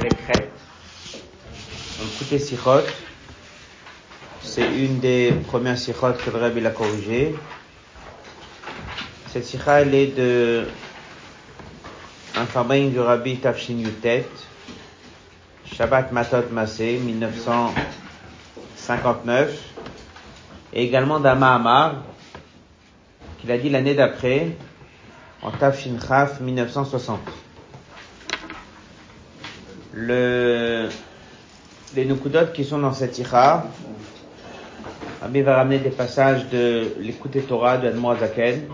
Chet. Écoutez Sichot. C'est une des premières Sichot que le Rabbi l'a corrigé. Cette Sicha, elle est de un fabrique du Rabbi Tafshin Yutet, Shabbat Matot Masé, 1959, et également d'un Mahamar, qu'il a dit l'année d'après, en Tafshin Chaf, 1960 le, les Nukudot qui sont dans cette ira. Rabbi va ramener des passages de l'écoute Torah de Zaken,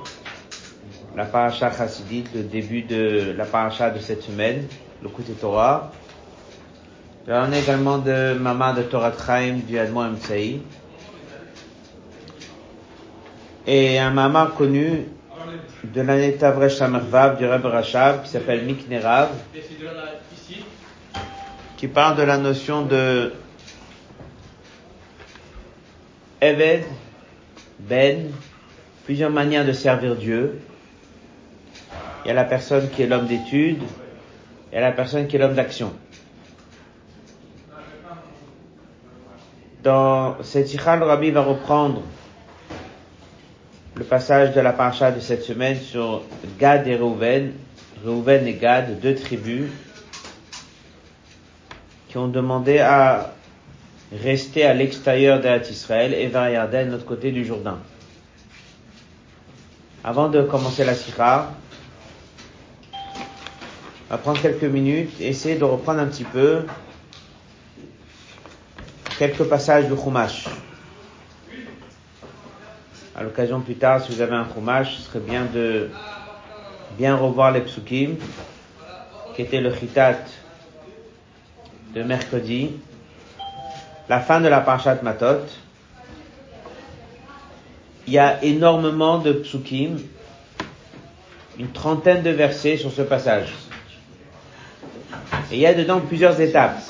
la paracha chassidite, le début de la paracha de cette semaine, l'écoute Torah. Il va ramener également de Mama de Torah Chaim du Admo Mtsaï. Et un Mama connu de l'année Tavresh Amervav du Rebbe Rachab qui s'appelle Miknerav qui parle de la notion de Eved, Ben, plusieurs manières de servir Dieu. Il y a la personne qui est l'homme d'étude, il y a la personne qui est l'homme d'action. Dans cette ikha, le Rabbi va reprendre le passage de la paracha de cette semaine sur Gad et Reuven, Reuven et Gad, deux tribus, qui ont demandé à rester à l'extérieur d'Eretz Israël et vers Yarden, de l'autre côté du Jourdain. Avant de commencer la sikha, on va prendre quelques minutes essayer de reprendre un petit peu quelques passages du Chumash. À l'occasion plus tard, si vous avez un Chumash, ce serait bien de bien revoir les psukim, qui était le chitat de mercredi, la fin de la Parashat Matot. Il y a énormément de psukim, une trentaine de versets sur ce passage. Et il y a dedans plusieurs étapes.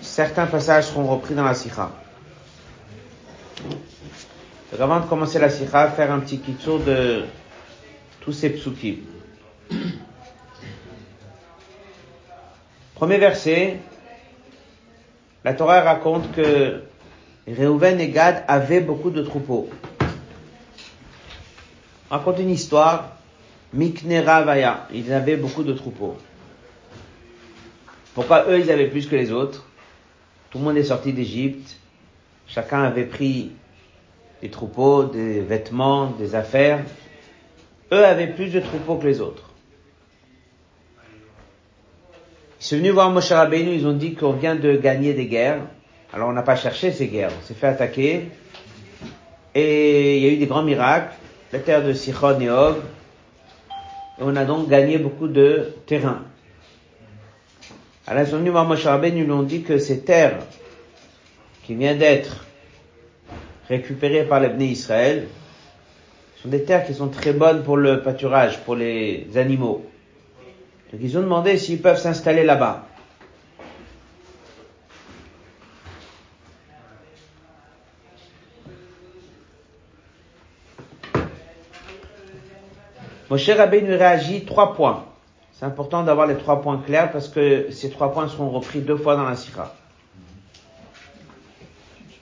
Certains passages seront repris dans la sikha. Donc avant de commencer la sikha, faire un petit kitsur de tous ces psukim. Premier verset, la Torah raconte que Reuven et Gad avaient beaucoup de troupeaux. raconte une histoire, Miknera Vaya, ils avaient beaucoup de troupeaux. Pourquoi eux ils avaient plus que les autres? Tout le monde est sorti d'Égypte, chacun avait pris des troupeaux, des vêtements, des affaires. Eux avaient plus de troupeaux que les autres. Ils sont venus voir Moshe Rabbeinu, ils ont dit qu'on vient de gagner des guerres. Alors on n'a pas cherché ces guerres, on s'est fait attaquer. Et il y a eu des grands miracles, la terre de Sichon et Og. Et on a donc gagné beaucoup de terrain. Alors ils sont venus voir Moshe Rabbeinu, ils ont dit que ces terres qui viennent d'être récupérées par les Israël sont des terres qui sont très bonnes pour le pâturage, pour les animaux. Donc ils ont demandé s'ils peuvent s'installer là-bas. Moshe Rabbeinu réagit trois points. C'est important d'avoir les trois points clairs parce que ces trois points seront repris deux fois dans la sikha.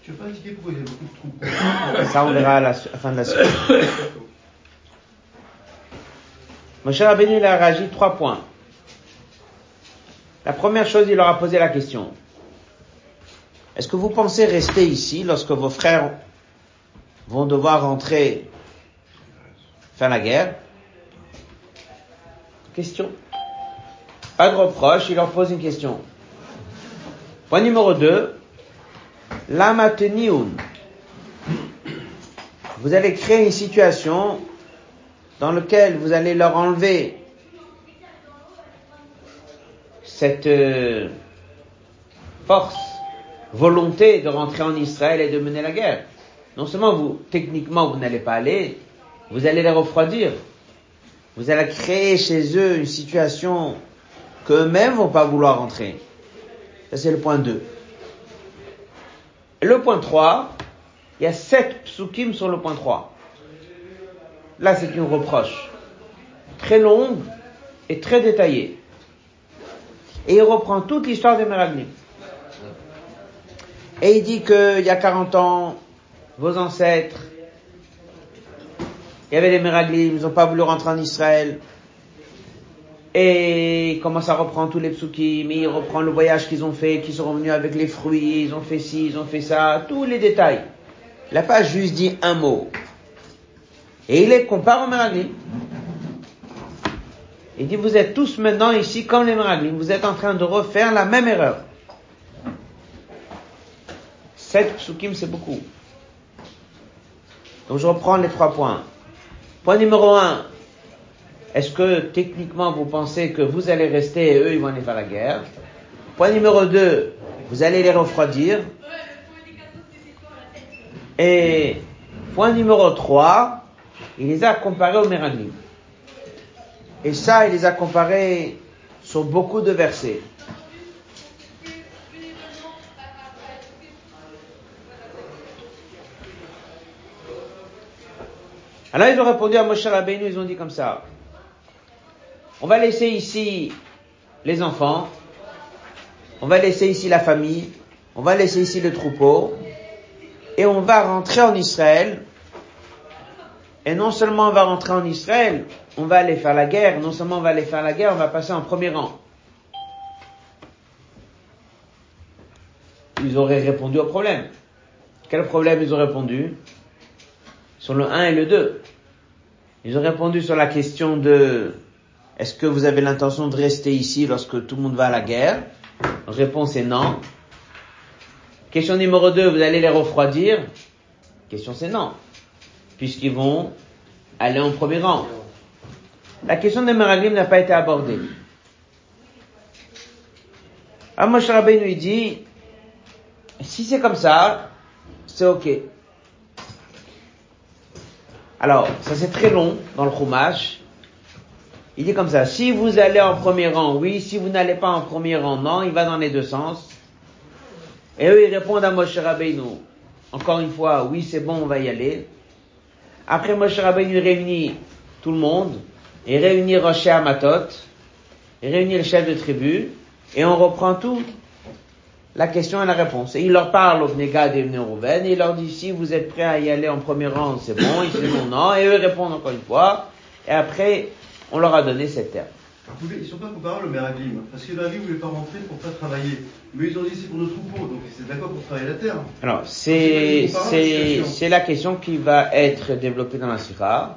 Tu veux pas indiquer pourquoi il y a beaucoup de troupeaux Ça, on verra à la, fin de la sikha. Moshe Rabbeinu a réagi trois points. La première chose, il leur a posé la question. Est-ce que vous pensez rester ici lorsque vos frères vont devoir rentrer faire la guerre? Question. Pas de reproche, il leur pose une question. Point numéro 2. L'amateniun. Vous allez créer une situation dans laquelle vous allez leur enlever cette euh, force, volonté de rentrer en Israël et de mener la guerre. Non seulement vous, techniquement, vous n'allez pas aller, vous allez les refroidir. Vous allez créer chez eux une situation qu'eux-mêmes vont pas vouloir rentrer. Ça, c'est le point 2. le point 3, il y a sept psukim sur le point 3. Là, c'est une reproche très longue et très détaillée. Et il reprend toute l'histoire des Meraglim. Et il dit qu'il y a 40 ans, vos ancêtres, il y avait les Meraglim, ils n'ont pas voulu rentrer en Israël. Et il commence à reprendre tous les psukim, il reprend le voyage qu'ils ont fait, qu'ils sont revenus avec les fruits, ils ont fait ci, ils ont fait ça, tous les détails. Il n'a pas juste dit un mot. Et il les compare aux Meraglim. Il dit, vous êtes tous maintenant ici comme les Meraglim, vous êtes en train de refaire la même erreur. Sept psukim, c'est beaucoup. Donc je reprends les trois points. Point numéro un. Est-ce que techniquement vous pensez que vous allez rester et eux ils vont aller faire la guerre? Point numéro deux. Vous allez les refroidir. Et point numéro trois. Il les a comparés aux Meraglim. Et ça, il les a comparés sur beaucoup de versets. Alors ils ont répondu à Moshe Rabbeinu, ils ont dit comme ça. On va laisser ici les enfants, on va laisser ici la famille, on va laisser ici le troupeau, et on va rentrer en Israël. Et non seulement on va rentrer en Israël, on va aller faire la guerre, non seulement on va aller faire la guerre, on va passer en premier rang. Ils auraient répondu au problème. Quel problème ils ont répondu? Sur le 1 et le 2. Ils ont répondu sur la question de est-ce que vous avez l'intention de rester ici lorsque tout le monde va à la guerre? Réponse est non. Question numéro 2, vous allez les refroidir? Question c'est non. Puisqu'ils vont aller en premier rang. La question des Meraglim n'a pas été abordée. Amos Rabbeinu lui dit, si c'est comme ça, c'est ok. Alors, ça c'est très long dans le Chumash. Il dit comme ça, si vous allez en premier rang, oui, si vous n'allez pas en premier rang, non, il va dans les deux sens. Et eux, ils répondent à Moshe Rabbeinu. Encore une fois, oui, c'est bon, on va y aller. Après, Moshe Rabbeinu réunit tout le monde, et réunit Rocher Amatot, et réunit le chef de tribu, et on reprend tout la question et la réponse. Et il leur parle au Bnegad et Rouven, et il leur dit si vous êtes prêts à y aller en premier rang, c'est bon, ils disent non, et eux répondent encore une fois, et après, on leur a donné cette terre. Ils sont pas comparables au Meraglim, parce que le Meraglim ne voulait pas rentrer pour pas travailler. Mais ils ont dit c'est pour nos troupeaux, donc c'est d'accord pour travailler la terre. Alors, c'est, c'est, c'est la question qui va être développée dans la Sira,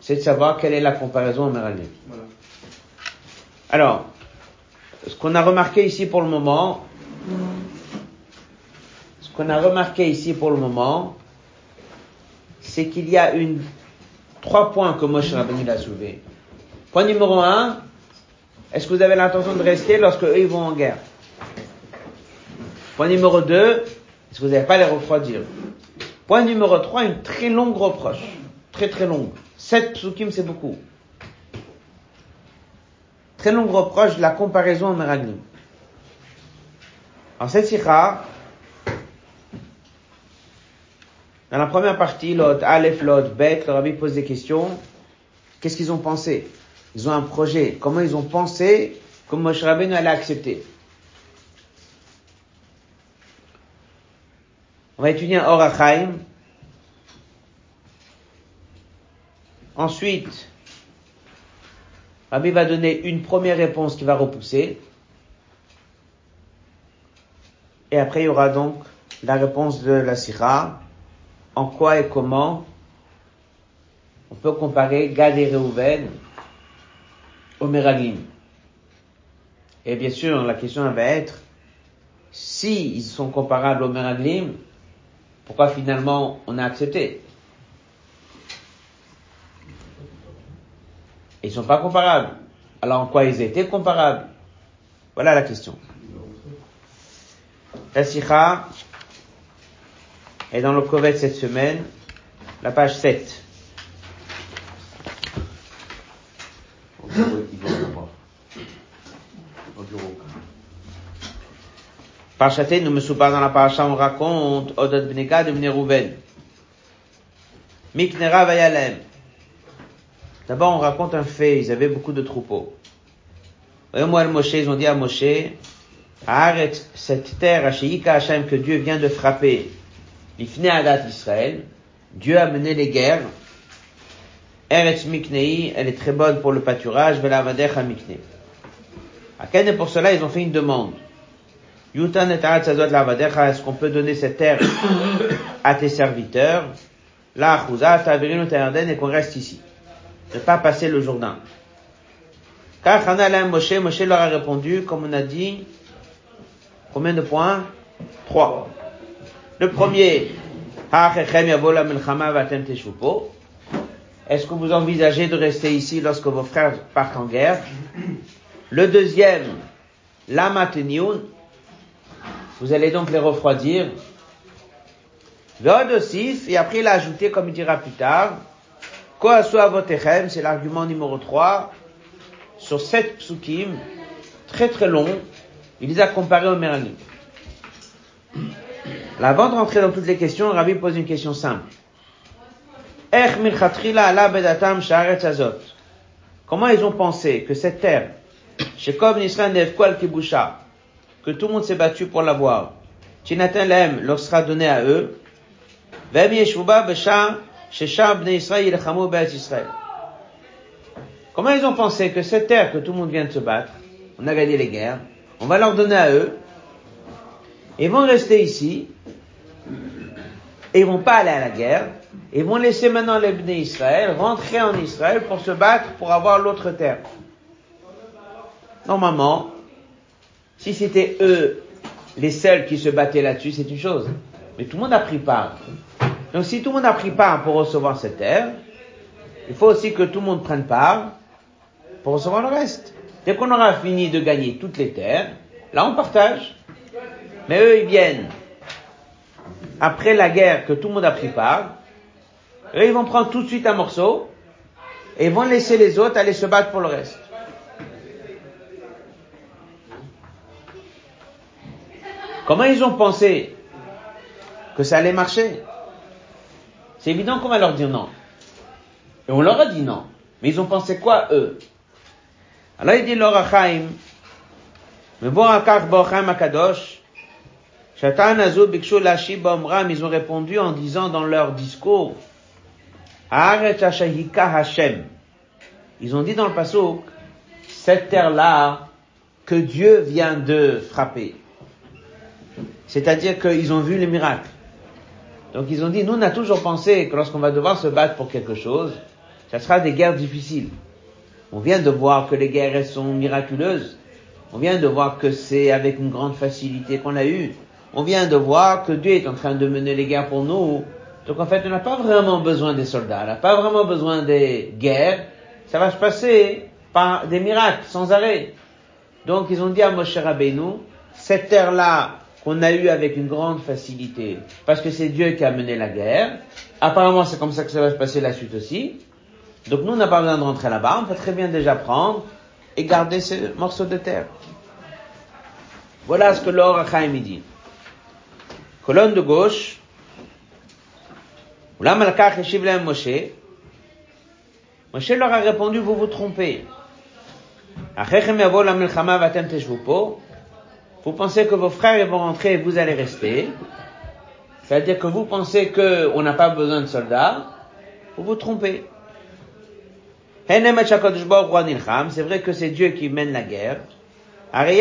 c'est de savoir quelle est la comparaison au Meraglim. Voilà. Alors, ce qu'on a remarqué ici pour le moment, ce qu'on a remarqué ici pour le moment, c'est qu'il y a une, trois points que Moshe Rabbeinu a soulevés. Point numéro un, est-ce que vous avez l'intention de rester lorsque eux ils vont en guerre? Point numéro deux, est-ce que vous n'allez pas les refroidir? Point numéro trois, une très longue reproche. Très très longue. Sept psukim, c'est beaucoup. Très longue reproche de la comparaison au Meraglim. En cette sikha, dans la première partie, l'autre, Aleph, l'autre, Bet, le rabbi pose des questions. Qu'est-ce qu'ils ont pensé Ils ont un projet. Comment ils ont pensé que Moshe Rabbeinu allait accepter On va étudier un Orachaim. Ensuite, Rabbi va donner une première réponse qui va repousser. Et après, il y aura donc la réponse de la Sira. En quoi et comment on peut comparer Gad et Reuven au Meraglim. Et bien sûr, la question va être, si ils sont comparables au Meraglim, pourquoi finalement on a accepté? Ils sont pas comparables. Alors en quoi ils étaient comparables? Voilà la question. La est dans le Kovet cette semaine, la page 7. Parchaté, nous me soupas dans la paracha, on raconte Odot Bnega de Bnerouven. Miknera Vayalem. D'abord, on raconte un fait, ils avaient beaucoup de troupeaux. moi, Moshe, ils ont dit à Moshe, arrête cette terre, Hasheyika Hashem, que Dieu vient de frapper, l'ifne adat Israël, Dieu a mené les guerres, Eretz Miknei, elle est très bonne pour le pâturage, Velavadecha Miknei. À Ken, pour cela, ils ont fait une demande. Est-ce qu'on peut donner cette terre à tes serviteurs? La et qu'on reste ici. Ne pas passer le Jourdain. Car Moshe, Moshe leur a répondu, comme on a dit, combien de points? Trois. Le premier, est-ce que vous envisagez de rester ici lorsque vos frères partent en guerre? Le deuxième, la vous allez donc les refroidir. Aussi, et après il a ajouté, comme il dira plus tard, c'est l'argument numéro 3, sur sept psukim, très très long, il les a comparés au Meraglim. Avant de rentrer dans toutes les questions, Rabbi pose une question simple. Comment ils ont pensé que cette terre, chez que tout le monde s'est battu pour l'avoir, Lem leur sera donné à eux, Comment ils ont pensé que cette terre que tout le monde vient de se battre, on a gagné les guerres, on va leur donner à eux, ils vont rester ici, et ils vont pas aller à la guerre, ils vont laisser maintenant les Bnei Israël rentrer en Israël pour se battre pour avoir l'autre terre. Normalement, si c'était eux les seuls qui se battaient là-dessus, c'est une chose. Mais tout le monde a pris part. Donc si tout le monde a pris part pour recevoir cette terre, il faut aussi que tout le monde prenne part pour recevoir le reste. Dès qu'on aura fini de gagner toutes les terres, là on partage. Mais eux, ils viennent après la guerre que tout le monde a pris part, eux, ils vont prendre tout de suite un morceau et vont laisser les autres aller se battre pour le reste. Comment ils ont pensé que ça allait marcher C'est évident qu'on va leur dire non. Et on leur a dit non. Mais ils ont pensé quoi, eux Alors il dit bon, Akadosh, ils ont répondu en disant dans leur discours, Hashem. Ils ont dit dans le pasuk, cette terre-là, que Dieu vient de frapper. C'est-à-dire qu'ils ont vu les miracles. Donc ils ont dit, nous on a toujours pensé que lorsqu'on va devoir se battre pour quelque chose, ça sera des guerres difficiles. On vient de voir que les guerres sont miraculeuses. On vient de voir que c'est avec une grande facilité qu'on a eu on vient de voir que Dieu est en train de mener les guerres pour nous. Donc en fait, on n'a pas vraiment besoin des soldats, on n'a pas vraiment besoin des guerres. Ça va se passer par des miracles, sans arrêt. Donc ils ont dit à Moshe Rabbeinu, cette terre-là qu'on a eue avec une grande facilité, parce que c'est Dieu qui a mené la guerre, apparemment c'est comme ça que ça va se passer la suite aussi. Donc nous, on n'a pas besoin de rentrer là-bas, on peut très bien déjà prendre et garder ce morceau de terre. Voilà ce que l'Or dit. Colonne de gauche. Moshe. Moshe leur a répondu, vous vous trompez. Vous pensez que vos frères vont rentrer et vous allez rester? C'est-à-dire que vous pensez qu'on n'a pas besoin de soldats? Vous vous trompez. C'est vrai que c'est Dieu qui mène la guerre il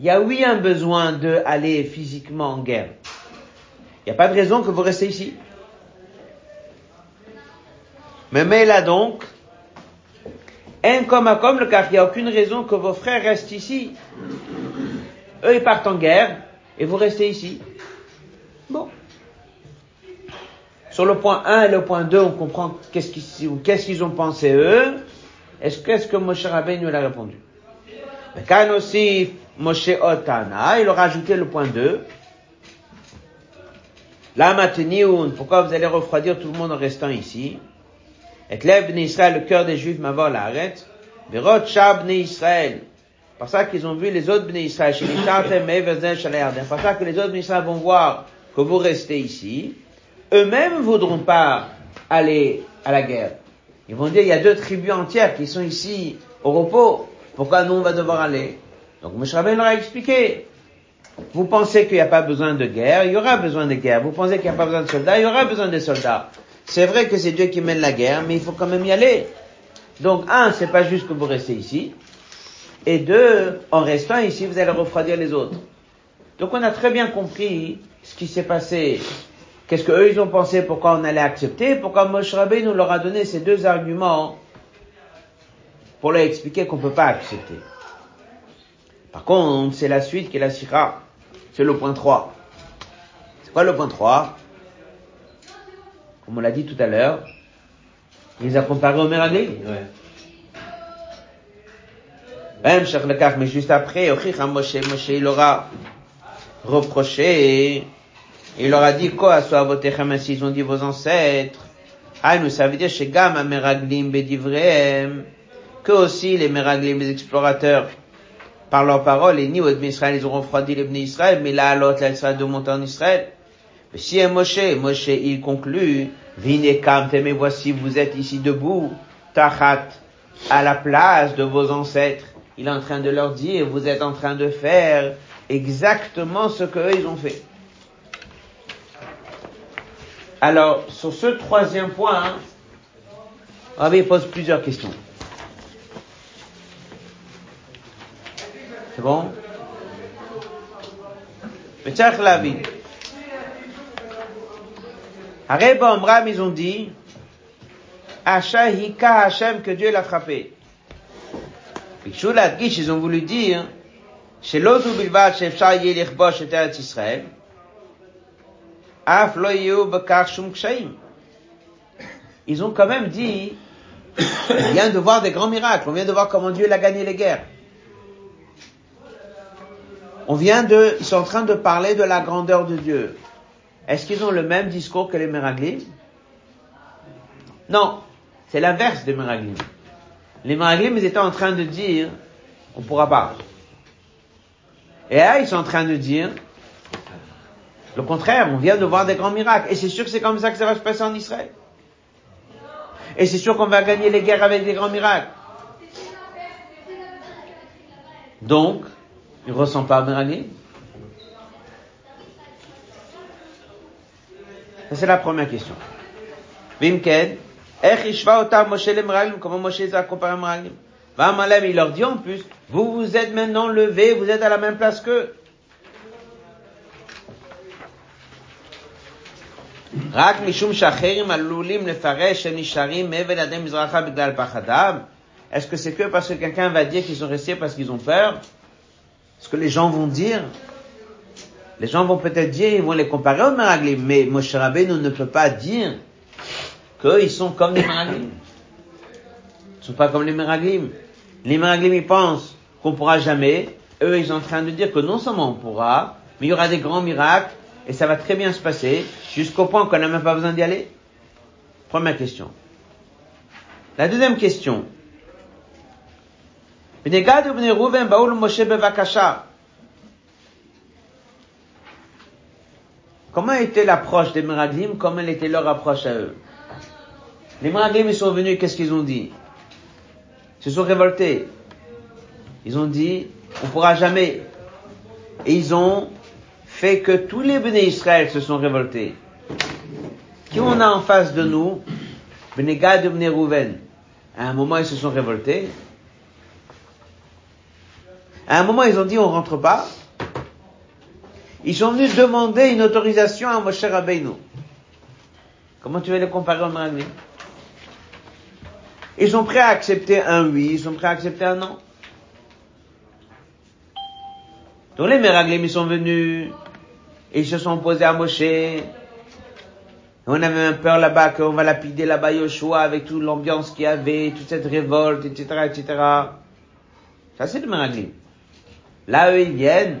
y a oui un besoin de aller physiquement en guerre. Il n'y a pas de raison que vous restez ici. Mais mais là donc, un comme à comme le car il n'y a aucune raison que vos frères restent ici. Eux, ils partent en guerre et vous restez ici. Bon. Sur le point 1 et le point 2, on comprend qu'est-ce qu'ils, ont pensé eux. Est-ce qu'est-ce que Moshe Rabbeinu nous a répondu? Quand aussi, Moshe Otana, il a rajouté le point 2. La pourquoi vous allez refroidir tout le monde en restant ici? Et lève Israël, le cœur des Juifs, m'avoir la arrête. Verot Shab Israël. Par ça qu'ils ont vu les autres Bnei Israël, chez Par ça que les autres Bnei Israël vont voir que vous restez ici. Eux-mêmes voudront pas aller à la guerre. Ils vont dire, il y a deux tribus entières qui sont ici au repos. Pourquoi nous on va devoir aller? Donc Moshe leur a expliqué. Vous pensez qu'il n'y a pas besoin de guerre, il y aura besoin de guerre. Vous pensez qu'il n'y a pas besoin de soldats, il y aura besoin de soldats. C'est vrai que c'est Dieu qui mène la guerre, mais il faut quand même y aller. Donc un, c'est pas juste que vous restez ici. Et deux, en restant ici, vous allez refroidir les autres. Donc on a très bien compris ce qui s'est passé. Qu'est-ce que eux ils ont pensé, pourquoi on allait accepter, pourquoi Moshe nous leur a donné ces deux arguments pour leur expliquer qu'on peut pas accepter. Par contre, c'est la suite qui est la sira. C'est le point 3. C'est quoi le point 3 Comme on l'a dit tout à l'heure, il les a comparés au Meraglim. Ouais. Même mais juste après, Moshe, Moshe, il aura reproché, il leur a dit quoi à Soavotechem, ainsi ils ont dit vos ancêtres. Ah, nous, ça veut dire chez Gam, Meraglim, Bedivreem, que aussi les Meraglim, les explorateurs, par leurs paroles, et ni au Israël, ils ont refroidi les Israël, mais là, l'autre, là, Israël de monter en Israël. Chien Moshe, Moshe, il conclut, Vine kamtem, mais voici, vous êtes ici debout, tachat, à la place de vos ancêtres. Il est en train de leur dire, vous êtes en train de faire exactement ce qu'eux, ils ont fait. Alors, sur ce troisième point, hein, ah, Rabbi pose plusieurs questions. C'est bon? Mais la vie. Areba Omram, ils ont dit, Hika Hashem, que Dieu l'a frappé. Gish, ils ont voulu dire, chez l'Ozu Bilvat, chez Yelichbosh, et Eretz Israël, Af lo bekar shum kshaim. Ils ont quand même dit, on vient de voir des grands miracles, on vient de voir comment Dieu l'a gagné les guerres. On vient de, ils sont en train de parler de la grandeur de Dieu. Est-ce qu'ils ont le même discours que les Meraglim Non, c'est l'inverse des Meraglim. Les Meraglim, ils étaient en train de dire, on pourra pas. Et là, ils sont en train de dire, le contraire, on vient de voir des grands miracles. Et c'est sûr que c'est comme ça que ça va se passer en Israël. Et c'est sûr qu'on va gagner les guerres avec des grands miracles. Donc, il ne ressent pas Meraglim. Ça, c'est la première question. Vimken, איך השווה אותם משה למרגלים, comment Moshe les a comparés à Meraglim. Vamalem, il leur dit en plus, vous vous êtes maintenant levés, vous êtes à la même place qu'eux. רק משום שאחרים עלולים לפרש שהם נשארים מעבר לידי מזרחה בגלל פחדם? Est-ce que c'est que parce que quelqu'un va dire qu'ils sont restés parce qu'ils ont peur? Ce que les gens vont dire? Les gens vont peut-être dire, ils vont les comparer aux Meraglim, mais Moshe Rabbeinu ne peut pas dire qu'ils sont comme les Meraglim. Ils ne sont pas comme les Meraglim. Les Meraglim, ils pensent qu'on pourra jamais. Eux, ils sont en train de dire que non seulement on pourra, mais il y aura des grands miracles et ça va très bien se passer jusqu'au point qu'on n'a même pas besoin d'y aller. Première question. La deuxième question. Comment était l'approche des Meraglim Comment était leur approche à eux? Les Meraglim, ils sont venus, qu'est-ce qu'ils ont dit? Ils se sont révoltés. Ils ont dit, on pourra jamais. Et ils ont fait que tous les Béné Israël se sont révoltés. Qui on a en face de nous? Béné Gad et Béné Rouven. À un moment, ils se sont révoltés. À un moment, ils ont dit, on rentre pas. Ils sont venus demander une autorisation à Moshe Rabbeinu. Comment tu veux les comparer au Meraglim Ils sont prêts à accepter un oui, ils sont prêts à accepter un non. Donc les Meraglim, ils sont venus, et ils se sont opposés à Moshe. On avait peur là-bas qu'on va lapider là-bas Yoshua avec toute l'ambiance qu'il y avait, toute cette révolte, etc., etc. Ça, c'est le Meraglim. Là, eux, ils viennent,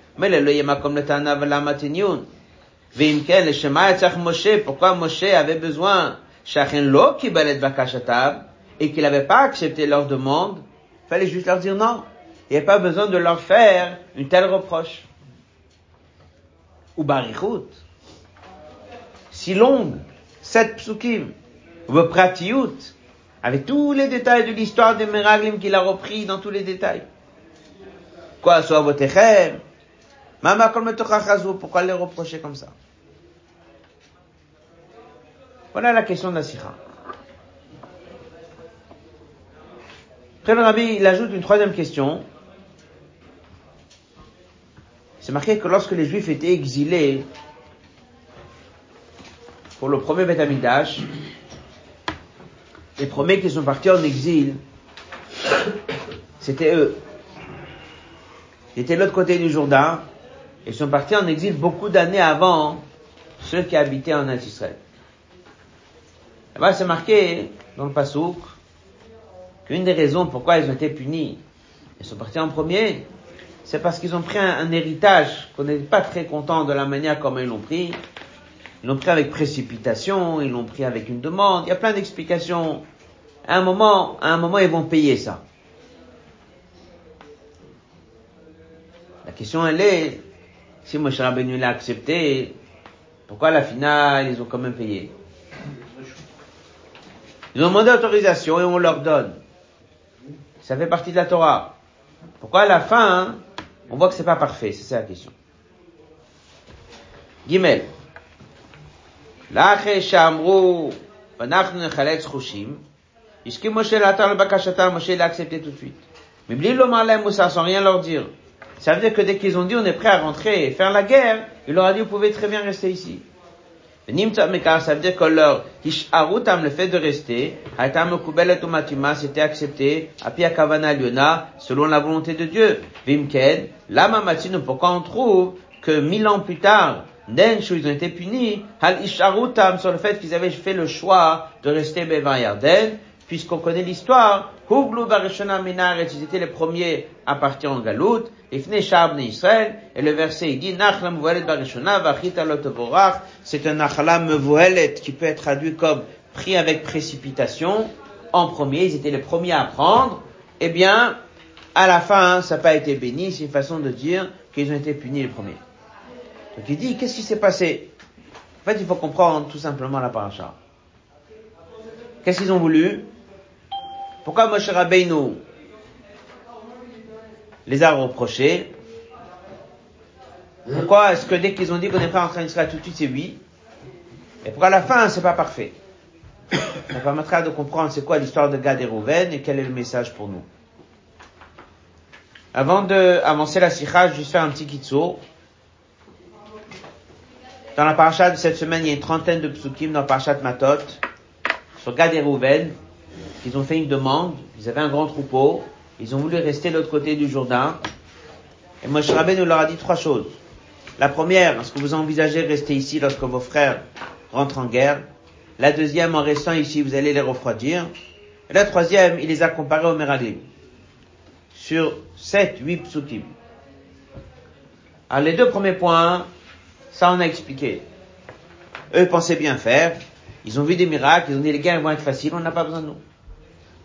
en Eretz Israël. Mais le לא יהיה מקום לטענה ולמה תניון. ואם כן, לשמה היה צריך משה, pourquoi Moshe avait besoin, שאכן לא קיבל את בקשתם, et qu'il n'avait pas accepté leur demande, fallait juste leur dire non. Il n'y a pas besoin de leur faire une telle reproche. Ou barichut. Si longue, sept psukim. Ou pratiout. Avec tous les détails de l'histoire des Meraglim qu'il a repris dans tous les détails. Quoi, soit votechem. Mama kol Pourquoi les reprocher comme ça? Voilà la question de la sikha. Après le rabbi, il ajoute une troisième question. C'est marqué que lorsque les juifs étaient exilés pour le premier Beth les premiers qui sont partis en exil, c'était eux. Ils étaient de l'autre côté du Jourdain, et sont partis en exil beaucoup d'années avant ceux qui habitaient en Israël. C'est marqué dans le Passouk qu'une des raisons pourquoi ils ont été punis, ils sont partis en premier, c'est parce qu'ils ont pris un, héritage qu'on n'est pas très content de la manière comme ils l'ont pris. Ils l'ont pris avec précipitation, ils l'ont pris avec une demande. Il y a plein d'explications. À un moment, à un moment, ils vont payer ça. La question, elle est, si Moshe Rabbeinu l'a accepté, pourquoi à la finale, ils ont quand même payé? Ils ont demandé autorisation et on leur donne. Ça fait partie de la Torah. Pourquoi à la fin, on voit que c'est pas parfait, c'est ça la question. Gimel. לאחרי שאמרו, ואנחנו נחלץ חושים, הסכים משה לאתר לבקשתם, Moshe l'a accepté tout de suite. Mais bli lo lהם Moussa, sans rien leur dire. Ça veut dire que dès qu'ils ont dit on est prêt à rentrer et faire la guerre, il leur a dit vous pouvez très bien rester ici ça veut dire que leur le fait de rester, c'était accepté, apia kavana liona, selon la volonté de Dieu. Vimken, lama pourquoi on trouve que mille ans plus tard, ils ont été punis, hal sur le fait qu'ils avaient fait le choix de rester Bevan Yarden, puisqu'on connaît l'histoire, Barishona Minaret, ils étaient les premiers à partir en Galout, Ifne Shabne Israël, et le verset il dit, Nachlam Vuelet Barishona, Vachita c'est un Nachlam Vuelet qui peut être traduit comme pris avec précipitation, en premier, ils étaient les premiers à prendre, eh bien, à la fin, ça n'a pas été béni, c'est une façon de dire qu'ils ont été punis les premiers. Donc il dit, qu'est-ce qui s'est passé? En fait, il faut comprendre tout simplement la paracha. Qu'est-ce qu'ils ont voulu? Pourquoi Moshe Rabbeinu les a reprochés Pourquoi est-ce que dès qu'ils ont dit qu'on n'est pas en train de tout de suite, c'est oui Et pourquoi à la fin, c'est pas parfait Ça permettra de comprendre c'est quoi l'histoire de Gad et Rouven et quel est le message pour nous. Avant de avancer la sikha, je vais juste faire un petit kitso. Dans la paracha de cette semaine, il y a une trentaine de psukim dans la paracha de Matot sur Gad et Rouven ils ont fait une demande, ils avaient un grand troupeau, ils ont voulu rester de l'autre côté du Jourdain. Et Moshe Rabbeinu leur a dit trois choses. La première, est-ce que vous envisagez de rester ici lorsque vos frères rentrent en guerre? La deuxième, en restant ici, vous allez les refroidir. Et la troisième, il les a comparés au Meraglim. Sur sept, huit psukim. Alors les deux premiers points, ça on a expliqué. Eux pensaient bien faire. Ils ont vu des miracles, ils ont dit les guerres vont être faciles, on n'a pas besoin de nous.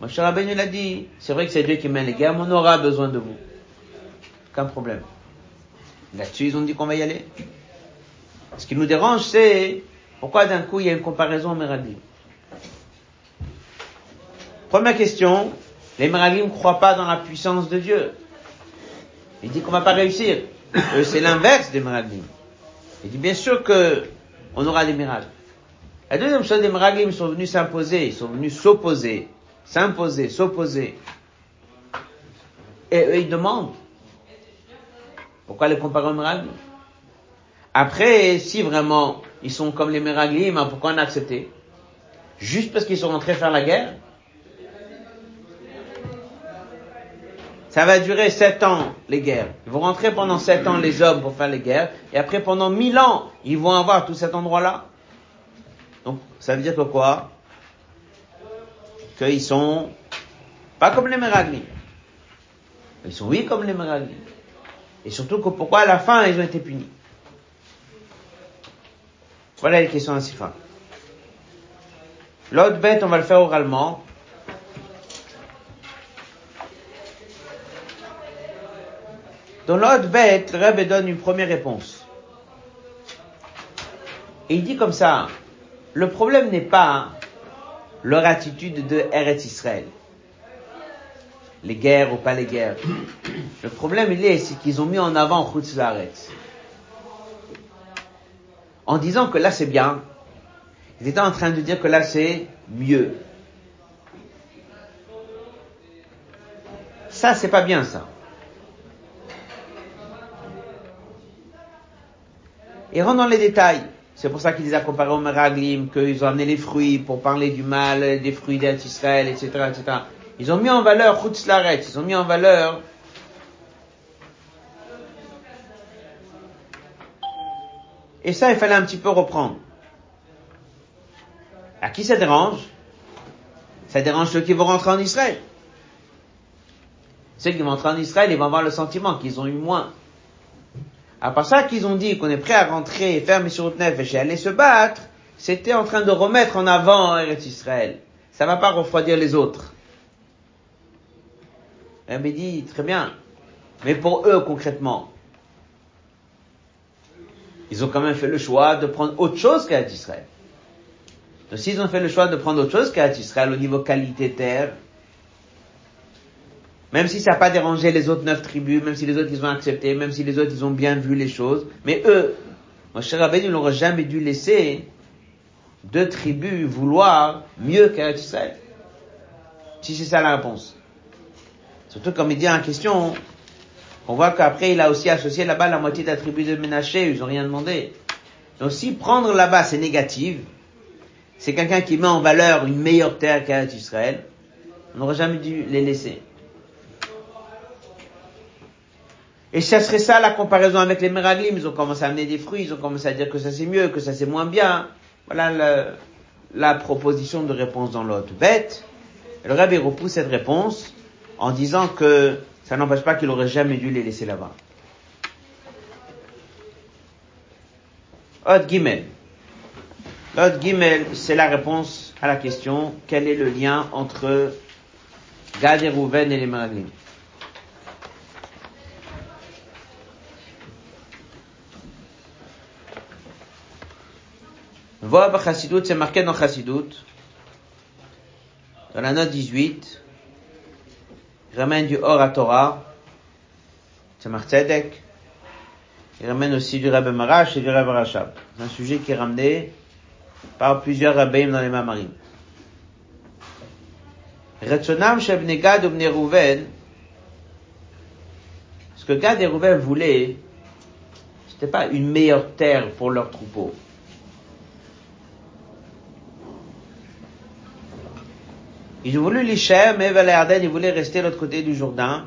Moshe Rabbeinu l'a dit, c'est vrai que c'est Dieu qui mène les guerres, mais on aura besoin de vous. Aucun problème. Là-dessus, ils ont dit qu'on va y aller. Ce qui nous dérange, c'est pourquoi d'un coup il y a une comparaison au Meraglim. Première question, les Meraglim ne croient pas dans la puissance de Dieu. Il dit qu'on va pas réussir. c'est l'inverse des Meraglim. Il dit bien sûr que on aura des miracles. La deuxième chose, les Meraglim sont venus s'imposer, ils sont venus s'opposer s'imposer, s'opposer. Et eux, ils demandent. Pourquoi les comparer aux Meraglim Après, si vraiment ils sont comme les Meraglim, hein, pourquoi on a accepté? Juste parce qu'ils sont rentrés faire la guerre? Ça va durer sept ans, les guerres. Ils vont rentrer pendant sept ans, les hommes, pour faire les guerres. Et après, pendant mille ans, ils vont avoir tout cet endroit-là. Donc, ça veut dire que quoi? Qu'ils sont pas comme les Meraglim. Ils sont oui comme les Meraglim. Et surtout que pourquoi à la fin ils ont été punis? Voilà les questions ainsi fin. L'autre bête, on va le faire oralement. Dans l'autre bête, le Rebbe donne une première réponse. Et il dit comme ça, le problème n'est pas leur attitude de Eretz Israël. Les guerres ou pas les guerres. Le problème, il est, c'est qu'ils ont mis en avant Chutz En disant que là c'est bien, ils étaient en train de dire que là c'est mieux. Ça, c'est pas bien ça. Et rentrent dans les détails. C'est pour ça qu'il les a comparés au Meraglim, qu'ils ont amené les fruits pour parler du mal, des fruits d'Israël, etc., etc. Ils ont mis en valeur Chutz ils ont mis en valeur Et ça, il fallait un petit peu reprendre. À qui ça dérange? Ça dérange ceux qui vont rentrer en Israël. Ceux qui vont rentrer en Israël, ils vont avoir le sentiment qu'ils ont eu moins. À part ça qu'ils ont dit qu'on est prêt à rentrer et faire Mission Nef et aller se battre, c'était en train de remettre en avant Eretz Israël. Ça va pas refroidir les autres. Me dit, très bien. Mais pour eux, concrètement, ils ont quand même fait le choix de prendre autre chose qu'à Israël. Donc s'ils ont fait le choix de prendre autre chose qu'à Israël au niveau qualité terre, même si ça n'a pas dérangé les autres neuf tribus, même si les autres ils ont accepté, même si les autres ils ont bien vu les choses, mais eux, Moshe Rabbeinu n'aurait jamais dû laisser deux tribus vouloir mieux qu'à Israël. Si c'est ça la réponse. Surtout comme il dit en question, on voit qu'après il a aussi associé là-bas la moitié de la tribu de Ménaché, ils n'ont rien demandé. Donc si prendre là-bas c'est négatif, c'est quelqu'un qui met en valeur une meilleure terre qu'à Israël, on n'aurait jamais dû les laisser. Et ça serait ça la comparaison avec les Meraglim. Ils ont commencé à amener des fruits, ils ont commencé à dire que ça c'est mieux, que ça c'est moins bien. Voilà la proposition de réponse dans l'autre. Bête. Le rabbi repousse cette réponse en disant que ça n'empêche pas qu'il aurait jamais dû les laisser là-bas. Od Gimel. Od Gimel, c'est la réponse à la question quel est le lien entre Gad et Rouven et les Meraglim Voix Chassidut, c'est marqué dans Chassidut, dans la note 18, il ramène du Or à Torah, c'est Tzedek, il ramène aussi du Rabbe Marash et du Rabbe Rachab. Un sujet qui est ramené par plusieurs rabbins dans les Mamarim. Retzonam Shebne Gad ou ce que Gad et Rouven voulaient, c'était pas une meilleure terre pour leurs troupeaux. Ils ont voulu l'Isher, mais Valerden, ils voulaient rester de l'autre côté du Jourdain.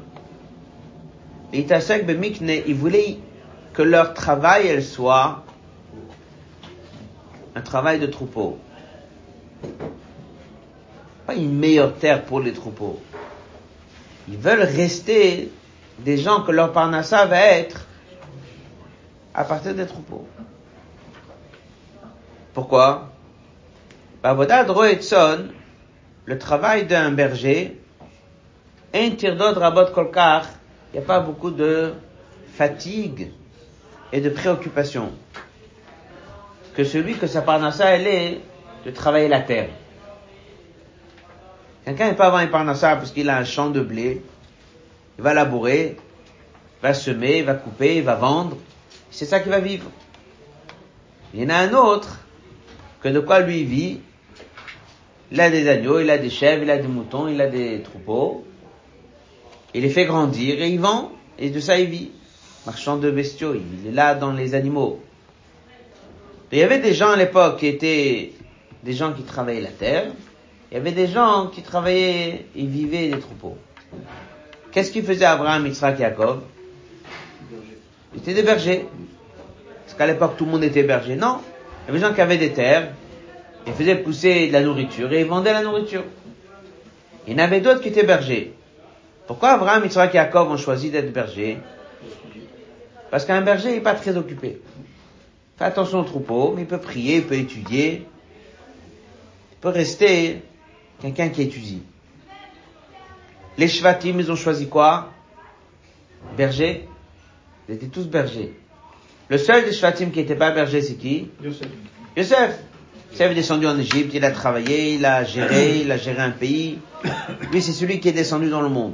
Et Bemikne, ils voulaient que leur travail, elle soit un travail de troupeau. Pas une meilleure terre pour les troupeaux. Ils veulent rester des gens que leur parnassa va être à partir des troupeaux. Pourquoi? Bavoda Droetson, le travail d'un berger, un tirdot rabot kolkar, il n'y a pas beaucoup de fatigue et de préoccupation. Que celui que sa parnassa, est de travailler la terre. Quelqu'un n'est pas avant une parnassa parce qu'il a un champ de blé, il va labourer, va semer, va couper, va vendre. C'est ça qu'il va vivre. Il y en a un autre que de quoi lui vit, il a des agneaux, il a des chèvres, il a des moutons, il a des troupeaux. Il les fait grandir et il vend. Et de ça il vit. Marchand de bestiaux, il est là dans les animaux. il y avait des gens à l'époque qui étaient des gens qui travaillaient la terre. Il y avait des gens qui travaillaient et vivaient des troupeaux. Qu'est-ce qu'il faisait Abraham, Yitzhak, Yaakov? Ils étaient des bergers. Parce qu'à l'époque, tout le monde était berger. Non. Il y avait des gens qui avaient des terres Ils faisaient pousser de la nourriture et ils vendaient la nourriture. Il y en avait d'autres qui étaient bergers. Pourquoi Abraham, Yitzhak et Jacob ont choisi d'être bergers? Parce qu'un berger n'est pas très occupé. Fait attention au troupeau, mais il peut prier, il peut étudier. Il peut rester quelqu'un qui étudie. Les Shvatim, ils ont choisi quoi? Berger. Ils étaient tous bergers. Le seul des Shvatim qui n'était pas berger, c'est qui? Yosef. Yosef. Yosef est descendu en Égypte, il a travaillé, il a géré, il a géré un pays. Lui, c'est celui qui est descendu dans le monde.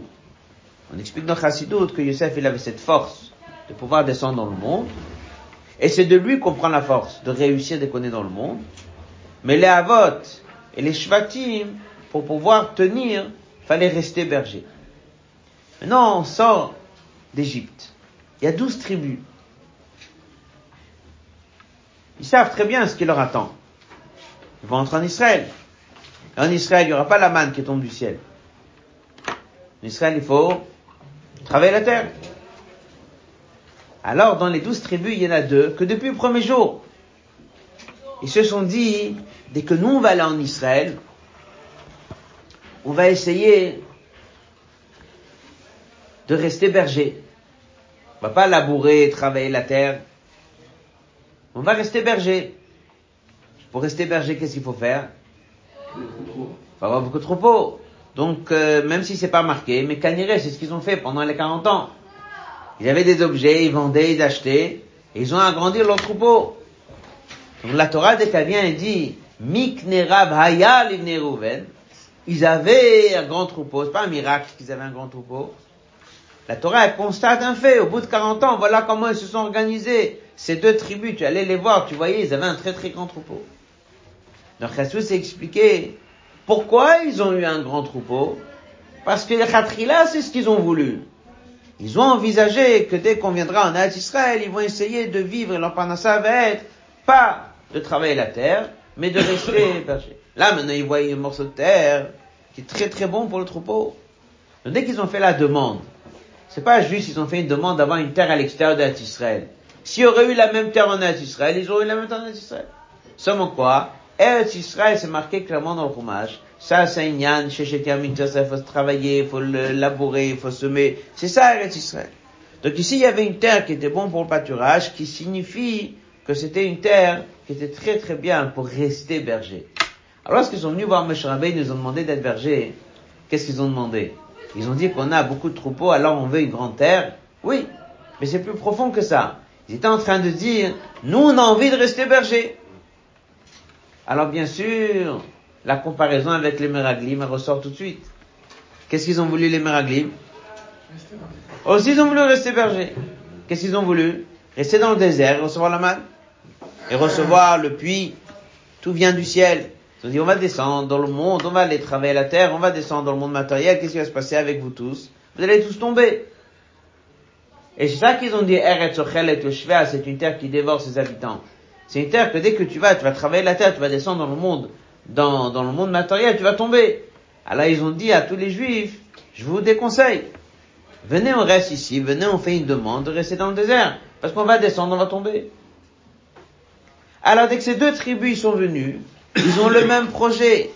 On explique dans Chassidut que Yosef, il avait cette force de pouvoir descendre dans le monde. Et c'est de lui qu'on prend la force de réussir dès qu'on est dans le monde. Mais les Avot et les Shvatim, pour pouvoir tenir, fallait rester berger. Maintenant, on sort d'Égypte. Il y a douze tribus. Ils savent très bien ce qui leur attend. Ils vont entrer en Israël. En Israël, il n'y aura pas la manne qui tombe du ciel. En Israël, il faut travailler la terre. Alors, dans les douze tribus, il y en a deux que depuis le premier jour, ils se sont dit, dès que nous on aller en Israël, on va essayer de rester berger. On va pas labourer, travailler la terre. On va rester berger. Pour rester berger, qu'est-ce qu'il faut faire? Il faut avoir beaucoup de troupeaux. Donc, euh, même si c'est pas marqué, mais Caniré, c'est ce qu'ils ont fait pendant les 40 ans. Ils avaient des objets, ils vendaient, ils achetaient, et ils ont agrandi leur troupeau. Donc la Torah, dès qu'elle vient, elle dit, Miknerav Haya. Ils avaient un grand troupeau. C'est pas un miracle qu'ils avaient un grand troupeau. La Torah, elle constate un fait. Au bout de 40 ans, voilà comment ils se sont organisés. Ces deux tribus, tu allais les voir, tu voyais, ils avaient un très très grand troupeau. Donc Jesus s'est expliqué pourquoi ils ont eu un grand troupeau. Parce que les Khatrila, c'est ce qu'ils ont voulu. Ils ont envisagé que dès qu'on viendra en Eretz Israël, ils vont essayer de vivre et leur panassa va être pas de travailler la terre, mais de rester berger. Là, maintenant, ils voient un morceau de terre qui est très très bon pour le troupeau. Donc, dès qu'ils ont fait la demande, c'est pas juste ils ont fait une demande d'avoir une terre à l'extérieur d'Eretz Israël. S'il y aurait eu la même terre en Eretz Israël, ils auraient eu la même terre en Eretz Israël. Seulement quoi? Eretz Israël, c'est marqué clairement dans le roumage. Ça, c'est un yan, chez il faut travailler, il faut le labourer, il faut semer. C'est ça, Eretz Israël. Donc ici, il y avait une terre qui était bonne pour le pâturage, qui signifie que c'était une terre qui était très très bien pour rester berger. Alors lorsqu'ils sont venus voir Moshe Rabbeinu, ils nous ont demandé d'être berger. Qu'est-ce qu'ils ont demandé? Ils ont dit qu'on a beaucoup de troupeaux, alors on veut une grande terre. Oui, mais c'est plus profond que ça. Ils étaient en train de dire, nous on a envie de rester berger. Alors bien sûr, la comparaison avec les Meraglim ressort tout de suite. Qu'est-ce qu'ils ont voulu les Meraglim? Aussi ils ont voulu rester berger. Qu'est-ce qu'ils ont voulu? Rester dans le désert et recevoir la manne. Et recevoir le puits. Tout vient du ciel. Ils ont dit on va descendre dans le monde, on va aller travailler la terre, on va descendre dans le monde matériel. Qu'est-ce qui va se passer avec vous tous? Vous allez tous tomber. Et c'est ça qu'ils ont dit Ochelet c'est une terre qui dévore ses habitants. C'est une terre que dès que tu vas, tu vas travailler la terre, tu vas descendre dans le monde, dans, dans le monde matériel, tu vas tomber. Alors ils ont dit à tous les juifs, je vous déconseille. Venez, on reste ici, venez, on fait une demande de rester dans le désert. Parce qu'on va descendre, on va tomber. Alors dès que ces deux tribus sont venus, ils ont le même projet.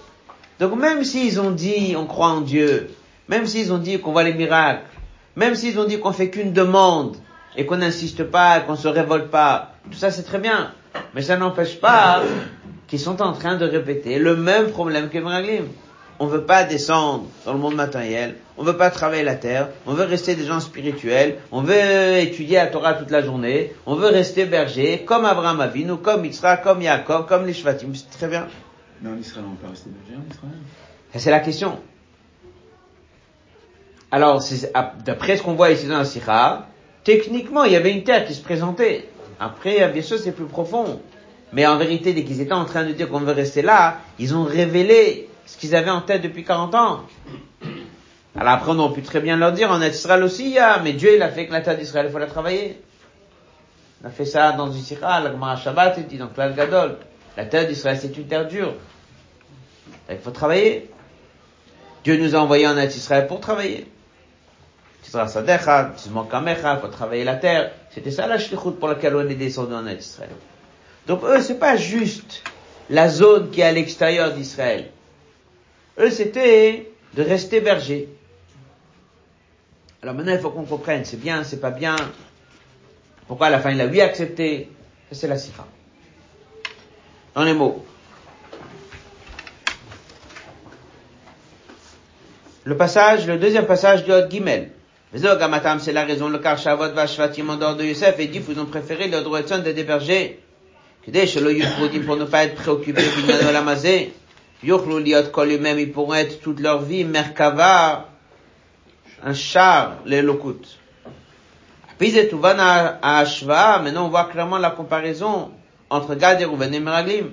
Donc même s'ils ont dit on croit en Dieu, même s'ils ont dit qu'on voit les miracles, même s'ils ont dit qu'on fait qu'une demande et qu'on n'insiste pas, qu'on se révolte pas, tout ça c'est très bien. Mais ça n'empêche pas qu'ils sont en train de répéter le même problème que Meraglim. On veut pas descendre dans le monde matériel, on veut pas travailler la terre, on veut rester des gens spirituels, on veut étudier la Torah toute la journée, on veut rester berger, comme Abraham Avinu, comme Yitzhak, comme Yaakov, comme les Shvatim, c'est très bien. Mais en Israël, on peut rester berger en Israël C'est la question. Alors, d'après ce qu'on voit ici dans la Sikha, techniquement, il y avait une terre qui se présentait. Après, bien sûr, c'est plus profond. Mais en vérité, dès qu'ils étaient en train de dire qu'on veut rester là, ils ont révélé ce qu'ils avaient en tête depuis 40 ans. Alors après, on aurait pu très bien leur dire, en Israël aussi, il y a, mais Dieu, il a fait que la terre d'Israël, il faut la travailler. On a fait ça dans Sikha, la Shabbat, dit, donc là, Gadol. La terre d'Israël, c'est une terre dure. Il faut travailler. Dieu nous a envoyés en Israël pour travailler. Sadecha, il faut travailler la terre. C'était ça la shlichut pour laquelle on est descendu en Israël. Donc eux, c'est pas juste la zone qui est à l'extérieur d'Israël. Eux, c'était de rester berger. Alors maintenant, il faut qu'on comprenne, c'est bien, c'est pas bien. Pourquoi à la fin il a oui accepté? C'est la sifra. Dans les mots. Le passage, le deuxième passage de Hot Gimel. C'est la raison, le car Shavot Vashvatim en dehors de Yosef et dit, vous ont préféré le droit de déberger. Pour ne pas être préoccupés ils pourront être toute leur vie, Merkava, un char, les lokut. Maintenant on voit clairement la comparaison entre Gad et Rouven et Meraglim.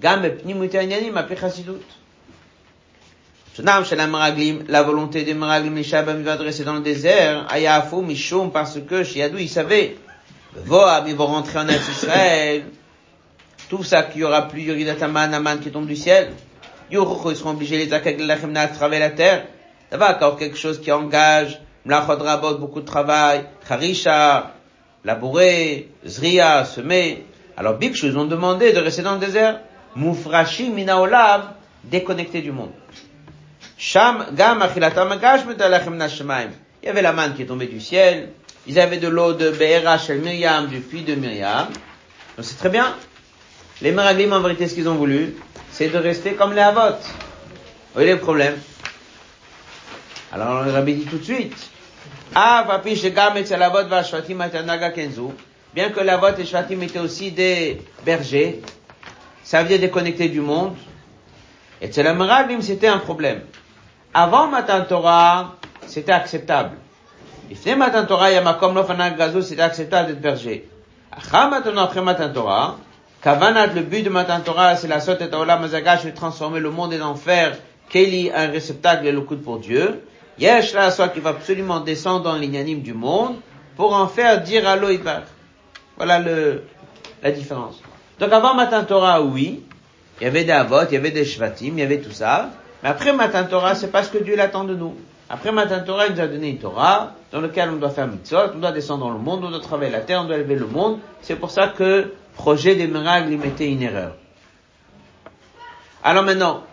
Gam et Pnimut La volonté des Meraglim, les Shabam, va adresser dans le désert, Ayafu, Mishum, parce que Shiadou, il savait. Voa, ils vont rentrer en Israël. Tout ça qu'il y aura plus Yoridataman, Aman qui tombe du ciel. Yorucho, ils seront obligés les Akaglalachim à travailler la terre. Ça va encore quelque chose qui engage, Mlachot Rabot, beaucoup de travail, Harisha, labourer, Zria, semer. Alors Bikshus ont demandé de rester dans le désert. Mufrashi Minaolav, déconnecté du monde. Il y avait la manne qui est tombée du ciel. Ils avaient de l'eau de Be'era, Shel Myriam, du puits de Myriam. Donc c'est très bien. Les Meraglim, en vérité, ce qu'ils ont voulu, c'est de rester comme les Avot. Vous voyez le problème? Alors, le rabbi dit tout de suite, ah, bien que la vote et Shvatim étaient aussi des bergers, ça dire déconnecter du monde, et la Meraglim, c'était un problème. Avant Matan Torah, c'était acceptable. Ifne Matan Torah, Yamakom Lofanak Gazo, c'était acceptable d'être berger. Après Matan Torah, Kavanat, le but de Matan Torah, c'est la sotte et Olam Mazagash, de transformer le monde en enfer, Keli, un réceptacle et le coup pour Dieu. Yesh la soit qui va absolument descendre dans l'inanime du monde, pour en faire dire à l'Oïbar. Voilà le, la différence. Donc avant Matan Torah, oui, il y avait des Avot, il y avait des Shvatim, il y avait tout ça. Mais après Matan Torah, c'est pas ce que Dieu l'attend de nous. Après Matan Torah, il nous a donné une Torah, dans laquelle on doit faire mitzvot, on doit descendre dans le monde, on doit travailler la terre, on doit élever le monde. C'est pour ça que projet des miracles, il mettait une erreur. Alors maintenant,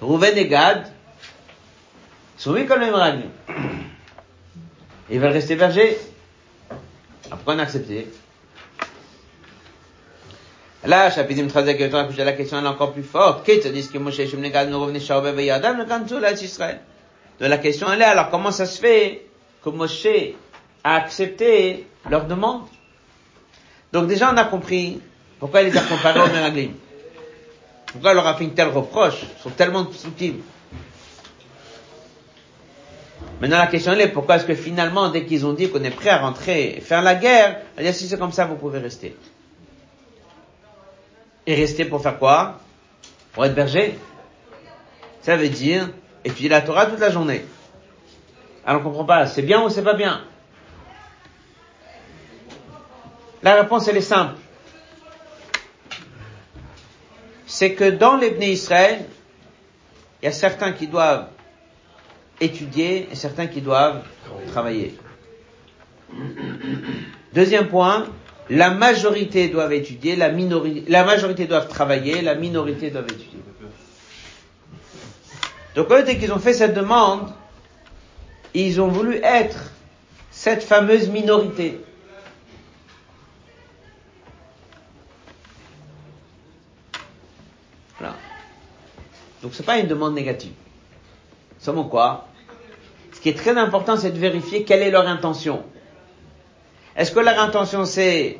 Rouven et Gad sont mis comme les miracles. Ils veulent rester bergers. Pourquoi on a accepté? Là, chapitre 13, la question est encore plus forte. Qu'est-ce que que Moshe nous revenait et Yadam, le là, Israël? Donc la question elle est, alors comment ça se fait que Moshe a accepté leur demande? Donc déjà, on a compris pourquoi il les a comparés aux Meraglim. Pourquoi il leur a fait une telle reproche? Ils sont tellement subtils. Maintenant, la question est, pourquoi est-ce que finalement, dès qu'ils ont dit qu'on est prêt à rentrer et faire la guerre, dit, si c'est comme ça, vous pouvez rester. Et rester pour faire quoi? Pour être berger. Ça veut dire étudier la Torah toute la journée. Alors on comprend pas, c'est bien ou c'est pas bien? La réponse, elle est simple. C'est que dans les Israël, il y a certains qui doivent étudier et certains qui doivent travailler. Deuxième point, la majorité doivent étudier, la minorité, la majorité doivent travailler, la minorité doit étudier. Donc, dès qu'ils ont fait cette demande, ils ont voulu être cette fameuse minorité. Donc c'est pas une demande négative. Seulement quoi? Ce qui est très important, c'est de vérifier quelle est leur intention. Est-ce que leur intention c'est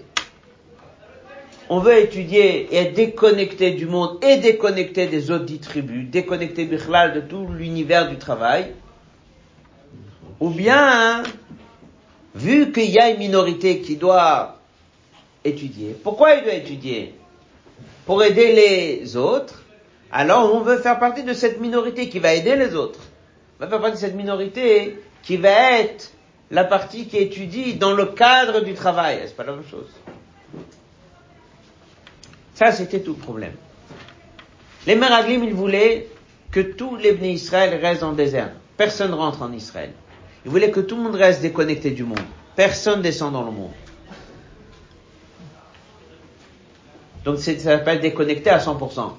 on veut étudier et être déconnecté du monde et déconnecté des autres dix tribus, déconnecté de tout l'univers du travail, ou bien, vu qu'il y a une minorité qui doit étudier, pourquoi il doit étudier? Pour aider les autres, alors on veut faire partie de cette minorité qui va aider les autres. On va faire partie de cette minorité qui va être la partie qui étudie dans le cadre du travail. C'est pas la même chose. Ça, c'était tout le problème. Les Meraglim, ils voulaient que tous les Bnei Israël restent en désert. Personne rentre en Israël. Ils voulaient que tout le monde reste déconnecté du monde. Personne descend dans le monde. Donc ça s'appelle déconnecté à 100%.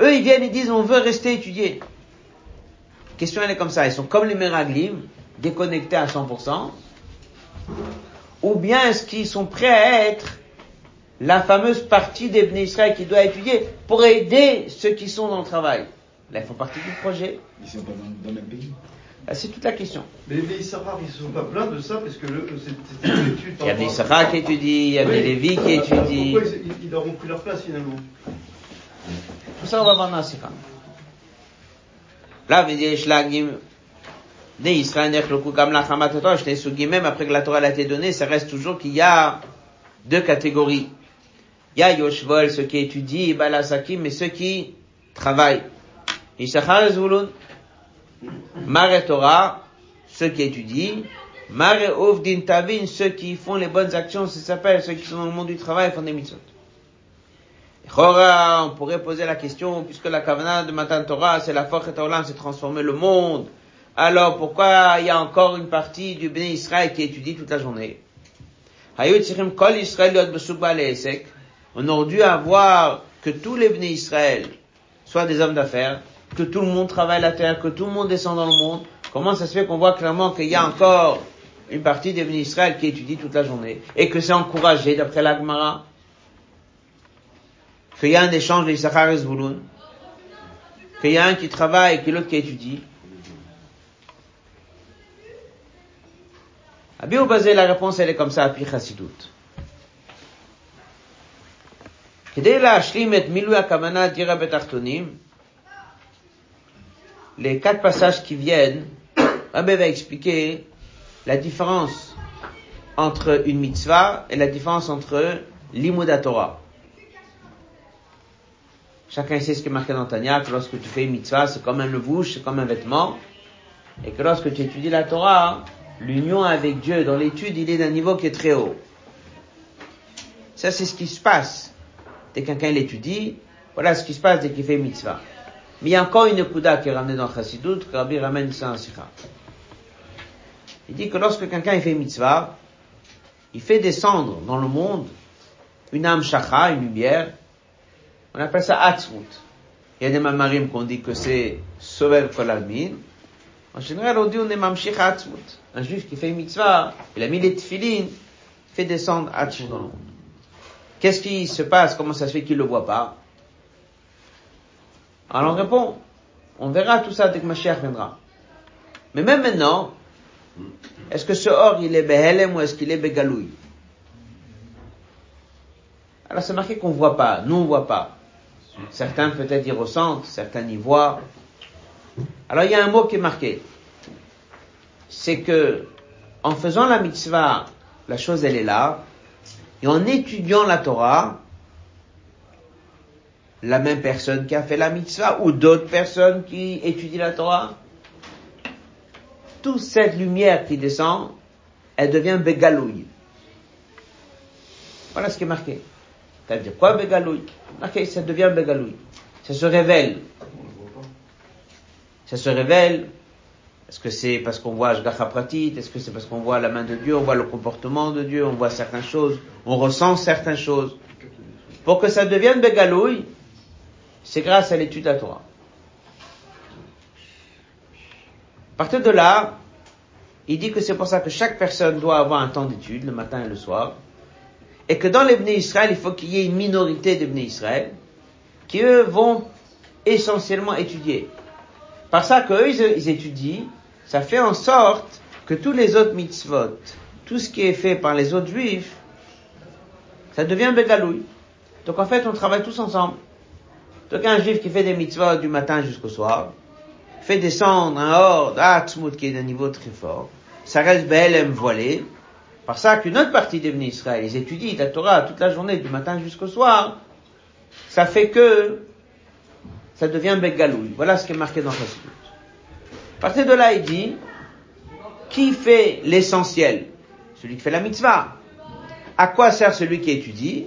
Eux, ils viennent et disent, on veut rester étudier. La question, elle est comme ça. Ils sont comme les Meraglim, déconnectés à 100%. Ou bien est-ce qu'ils sont prêts à être la fameuse partie des Israël qui doit étudier pour aider ceux qui sont dans le travail? Là, ils font partie du projet. Ils sont pas dans, le même pays. Ah, c'est toute la question. Mais les Issachar, ils ne sont pas pleins de ça parce que c'était une étude. Il y a des Issachar qui étudient, il y a des Lévi qui étudient. Pourquoi ils, ils, leur ont pris leur place finalement? Tout ça, on va voir dans. Là, après que la Torah a été donnée, ça reste toujours qu'il y a deux catégories. Il y a Yoshvol, ceux qui étudient, Balasakim, mais ceux qui travaillent. Et. Mare Torah, ceux qui étudient. Mare Ovdin Tavin, ceux qui font les bonnes actions, ça s'appelle, ceux qui sont dans le monde du travail, font des mitzvot. on pourrait poser la question, puisque la Kavana de Matan Torah, c'est la force Olam, c'est transformer le monde. Alors, pourquoi il y a encore une partie du béni Israël qui étudie toute la journée? On aurait dû avoir que tous les bénis Israël soient des hommes d'affaires, que tout le monde travaille la terre, que tout le monde descend dans le monde, comment ça se fait qu'on voit clairement qu'il y a encore une partie des bénis Israël qui étudie toute la journée et que c'est encouragé d'après l'Agmara qu'il y a un échange de Issachar et qu'il y a un qui travaille et l'autre qui étudie. À basé, la réponse elle est comme ça à Pi Chassidut. כדי להשלים את מילוי הכוונה דירה בתחתונים, les quatre passages qui viennent, Rabbi va expliquer la différence entre une mitzvah et la différence entre l'imouda Torah. Chacun sait ce qui est marqué dans Tanya, que lorsque tu fais une mitzvah, c'est comme un levouche, c'est comme un vêtement, et que lorsque tu étudies la Torah, l'union avec Dieu dans l'étude, il est d'un niveau qui est très haut. Ça, c'est ce qui se passe. Dès que quelqu'un l'étudie, voilà ce qui se passe dès qu'il fait mitzvah. Mais il y a encore une kuda qui est ramenée dans Chassidut, que Rabbi ramène ça en Sikha. Il dit que lorsque quelqu'un fait mitzvah, il fait descendre dans le monde une âme shakha, une lumière, on appelle ça atzmut. Il y a des mamarim qu'on dit que c'est sovel kolalmin. En général, on dit on est mamshich atzmut. Un juif qui fait mitzvah, il a mis les tefillin, fait descendre atzmut dans. Qu'est-ce qui se passe? Comment ça se fait qu'il le voit pas? Alors on répond, on verra tout ça dès que Mashiach viendra. Mais même maintenant, est-ce que ce or il est Behelem ou est-ce qu'il est Begalouï Alors c'est marqué qu'on voit pas, nous on voit pas. Certains peut-être y ressentent, certains y voient. Alors il y a un mot qui est marqué. C'est que, en faisant la mitzvah, la chose elle est là, et en étudiant la Torah, la même personne qui a fait la mitzvah ou d'autres personnes qui étudient la Torah. Toute cette lumière qui descend, elle devient bégalouille. Voilà ce qui est marqué. Ça veut dire quoi bégalouille Marqué, ça devient bégalouille. Ça se révèle. Ça se révèle. Est-ce que c'est parce qu'on voit Ashgacha Pratit? Est-ce que c'est parce qu'on voit la main de Dieu? On voit le comportement de Dieu On voit certaines choses On ressent certaines choses Pour que ça devienne bégalouille, c'est grâce à l'étude de la Torah. À partir de là, il dit que c'est pour ça que chaque personne doit avoir un temps d'étude, le matin et le soir, et que dans les Israël, il faut qu'il y ait une minorité de Bnei Israël, qui eux vont essentiellement étudier. Par ça qu'eux, ils, étudient, ça fait en sorte que tous les autres mitzvot, tout ce qui est fait par les autres juifs, ça devient bégalouille. Donc en fait, on travaille tous ensemble. Donc un juif qui fait des mitzvahs du matin jusqu'au soir, fait descendre un horde Atzmut qui est d'un niveau très fort, ça reste belle voilé, par ça qu'une autre partie des Israël, ils étudient la Torah toute la journée, du matin jusqu'au soir, ça fait que ça devient Begalouille. Voilà ce qui est marqué dans Chassidut. À partir de là, il dit, qui fait l'essentiel? Celui qui fait la mitzvah. À quoi sert celui qui étudie?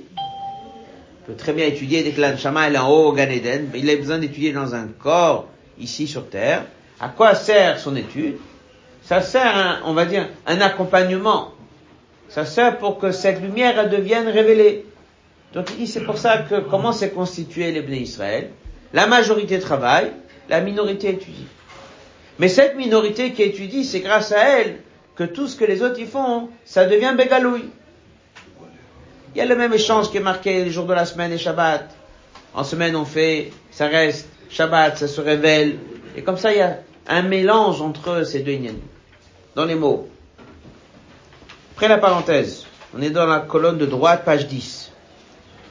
Peut très bien étudier dès que l'anshama est en haut au Gan Eden, il a besoin d'étudier dans un corps ici sur terre. À quoi sert son étude? Ça sert, on va dire, un accompagnement. Ça sert pour que cette lumière devienne révélée. Donc il c'est pour ça que comment s'est constitué les Israël? La majorité travaille, la minorité étudie. Mais cette minorité qui étudie, c'est grâce à elle que tout ce que les autres y font, ça devient bégalouille. Il y a le même échange qui est marqué les jours de la semaine et Shabbat. En semaine, on fait, ça reste, Shabbat, ça se révèle. Et comme ça, il y a un mélange entre ces deux lignes. Dans les mots. Après la parenthèse, on est dans la colonne de droite, page 10.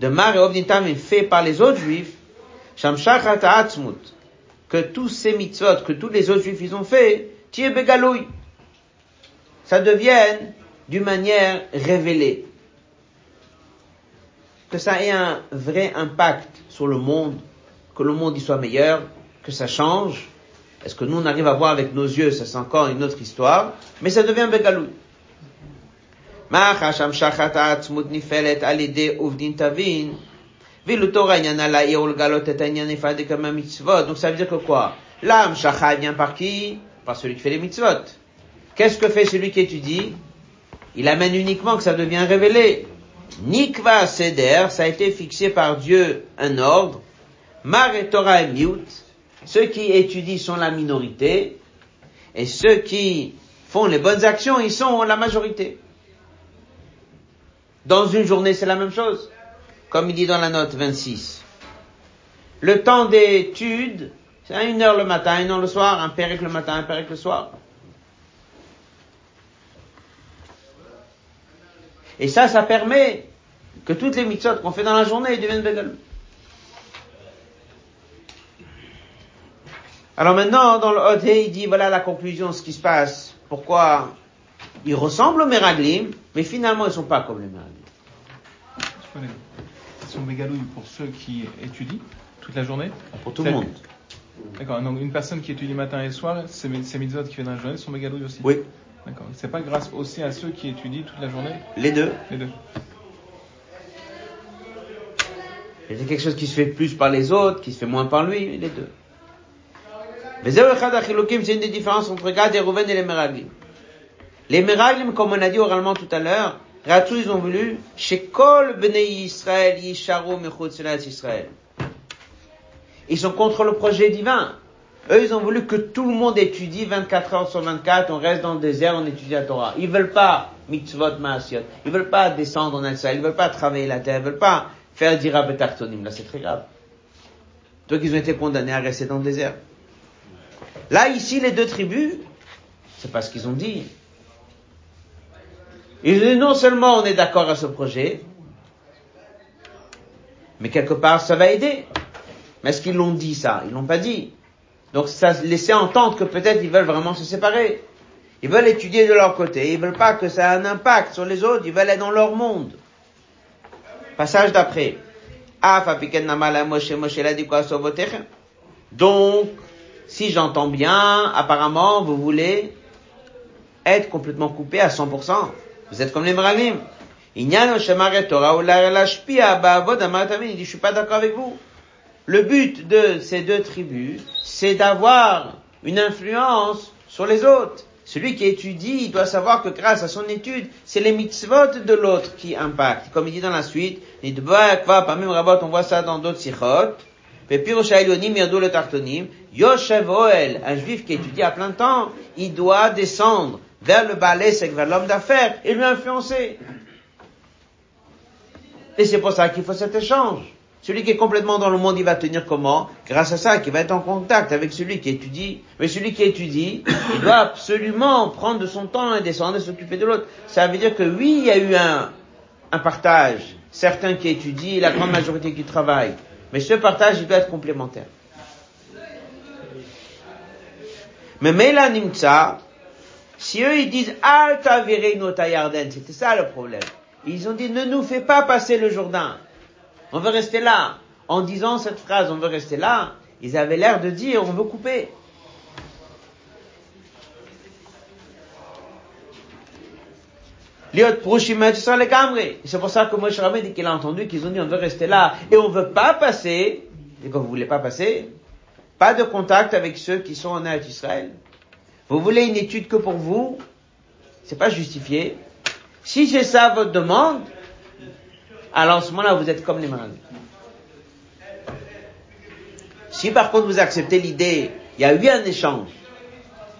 De Mar et Ovnitam fait par les autres juifs. Que tous ces mitzvot, que tous les autres juifs ils ont fait, tiens begalouille. Ça devienne d'une manière révélée. Que ça ait un vrai impact sur le monde, que le monde y soit meilleur, que ça change. Est-ce que nous on arrive à voir avec nos yeux, ça c'est encore une autre histoire, mais ça devient begalouille. Donc ça veut dire que quoi? L'âme shacha vient par qui? Par celui qui fait les mitzvot. Qu'est-ce que fait celui qui étudie? Il amène uniquement que ça devient révélé. Nikva seder, ça a été fixé par Dieu un ordre. Mar et Torah et miut. Ceux qui étudient sont la minorité. Et ceux qui font les bonnes actions, ils sont la majorité. Dans une journée, c'est la même chose comme il dit dans la note 26. Le temps d'étude, c'est une heure le matin, une heure le soir, un péricle le matin, un péricle le soir. Et ça, ça permet que toutes les mitzvot qu'on fait dans la journée deviennent bégal. Alors maintenant, dans le Odé, il dit, voilà la conclusion, ce qui se passe. Pourquoi ils ressemblent aux Meraglim, mais finalement ils ne sont pas comme les Meraglim sont mégalouilles pour ceux qui étudient toute la journée Pour tout le monde. D'accord, donc une personne qui étudie matin et soir, ces, mitzvot qui fait dans la journée sont mégalouilles aussi Oui. D'accord. C'est pas grâce aussi à ceux qui étudient toute la journée? Les deux. Les deux. C'est quelque chose qui se fait plus par les autres, qui se fait moins par lui, les deux. Mais c'est une des différences entre Gad et Rouven et les Meraglim. Les Meraglim, comme on a dit oralement tout à l'heure, Ratou, ils ont voulu, chez Kol Bnei Israël, Israël. Ils sont contre le projet divin. Eux, ils ont voulu que tout le monde étudie 24 heures sur 24, on reste dans le désert, on étudie la Torah. Ils veulent pas mitzvot maasiot. Ils veulent pas descendre en Israël. Ils veulent pas travailler la terre. Ils veulent pas faire dira betartonim. Là, c'est très grave. Donc, ils ont été condamnés à rester dans le désert. Là, ici, les deux tribus, c'est pas ce qu'ils ont dit. Ils disent non seulement on est d'accord à ce projet, mais quelque part ça va aider. Mais est-ce qu'ils l'ont dit ça? Ils l'ont pas dit. Donc ça laissait entendre que peut-être ils veulent vraiment se séparer. Ils veulent étudier de leur côté. Ils veulent pas que ça ait un impact sur les autres. Ils veulent être dans leur monde. Passage d'après. Donc, si j'entends bien, apparemment, vous voulez être complètement coupé à 100%. Vous êtes comme les Meraglim. Il dit, je suis pas d'accord avec vous. Le but de ces deux tribus, c'est d'avoir une influence sur les autres. Celui qui étudie, il doit savoir que grâce à son étude, c'est les mitzvot de l'autre qui impactent. Comme il dit dans la suite, on voit ça dans d'autres sichot. Un juif qui étudie à plein temps, il doit descendre vers le balai, c'est vers l'homme d'affaires, et lui influencer. Et c'est pour ça qu'il faut cet échange. Celui qui est complètement dans le monde, il va tenir comment? Grâce à ça, qu'il va être en contact avec celui qui étudie. Mais celui qui étudie, il doit absolument prendre de son temps et descendre et s'occuper de l'autre. Ça veut dire que oui, il y a eu un, un partage. Certains qui étudient, la grande majorité qui travaillent. Mais ce partage, il doit être complémentaire. Mais Mela Nimtsa, si eux ils disent Alta Yarden, c'était ça le problème. Ils ont dit ne nous fais pas passer le Jourdain. On veut rester là. en disant cette phrase, on veut rester là, ils avaient l'air de dire, on veut couper. C'est pour ça que Moshe Rabbeinu dit qu'il a entendu qu'ils ont dit on veut rester là et on veut pas passer. Et quand vous voulez pas passer, pas de contact avec ceux qui sont en Israël. Vous voulez une étude que pour vous, c'est pas justifié. Si c'est ça votre demande, alors en ce moment-là vous êtes comme les malades. Si par contre vous acceptez l'idée, il y a eu un échange.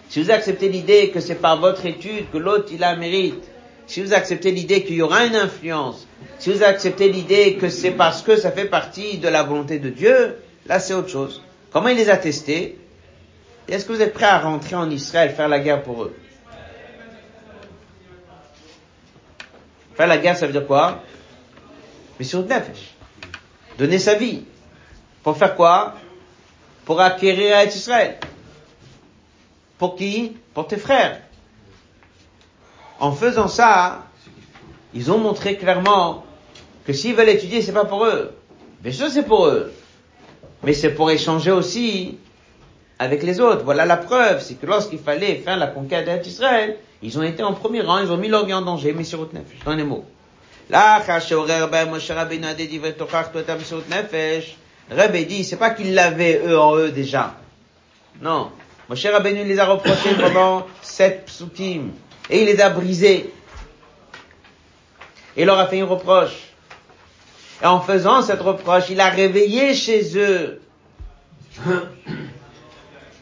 Si vous acceptez l'idée que c'est par votre étude que l'autre il a mérite, si vous acceptez l'idée qu'il y aura une influence, si vous acceptez l'idée que c'est parce que ça fait partie de la volonté de Dieu, là c'est autre chose. Comment il les a testés? Est-ce que vous êtes prêts à rentrer en Israël, faire la guerre pour eux? Faire la guerre, ça veut dire quoi? Mais sur nefesh. Donner sa vie. Pour faire quoi? Pour acquérir Israël. Pour qui? Pour tes frères. En faisant ça, ils ont montré clairement que s'ils veulent étudier, c'est pas pour eux. Bien sûr, c'est pour eux. Mais c'est pour échanger aussi avec les autres. Voilà la preuve, c'est que lorsqu'il fallait faire la conquête d'Israël, ils ont été en premier rang, ils ont mis leur vie en danger, mais sur nefesh, dans les mots. Là, Rabbi dit, c'est pas qu'ils l'avaient eux en eux déjà. Non. Moshe Rabbeinu les a reprochés pendant sept psukim. Et il les a brisés. Et il leur a fait une reproche. Et en faisant cette reproche, il a réveillé chez eux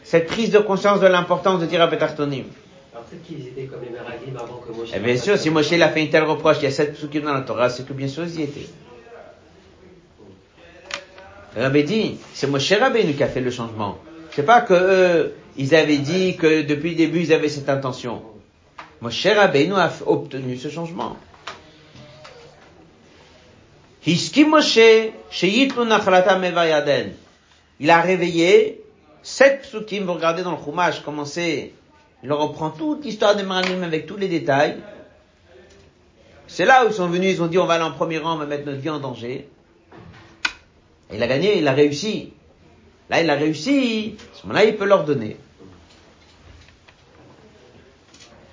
cette prise de conscience de l'importance de dire à Betartonim. Alors peut-être qu'ils étaient comme les avant que Moshe... Et bien sûr, si Moshe a fait une telle reproche, il y a sept psukim dans la Torah, c'est que bien sûr ils y étaient. Rabbi dit, c'est Moshe Rabbeinu qui a fait le changement. C'est pas que eux, ils avaient dit que depuis le début ils avaient cette intention. Moshe Rabbeinu a obtenu ce changement. Moshe Il a réveillé sept psukim, vous regardez dans le Chumash comment c'est, il reprend toute l'histoire des Maranim avec tous les détails. C'est là où ils sont venus, ils ont dit on va aller en premier rang, on va mettre notre vie en danger. Et il a gagné, il a réussi. Là, il a réussi. À ce moment-là, il peut leur donner.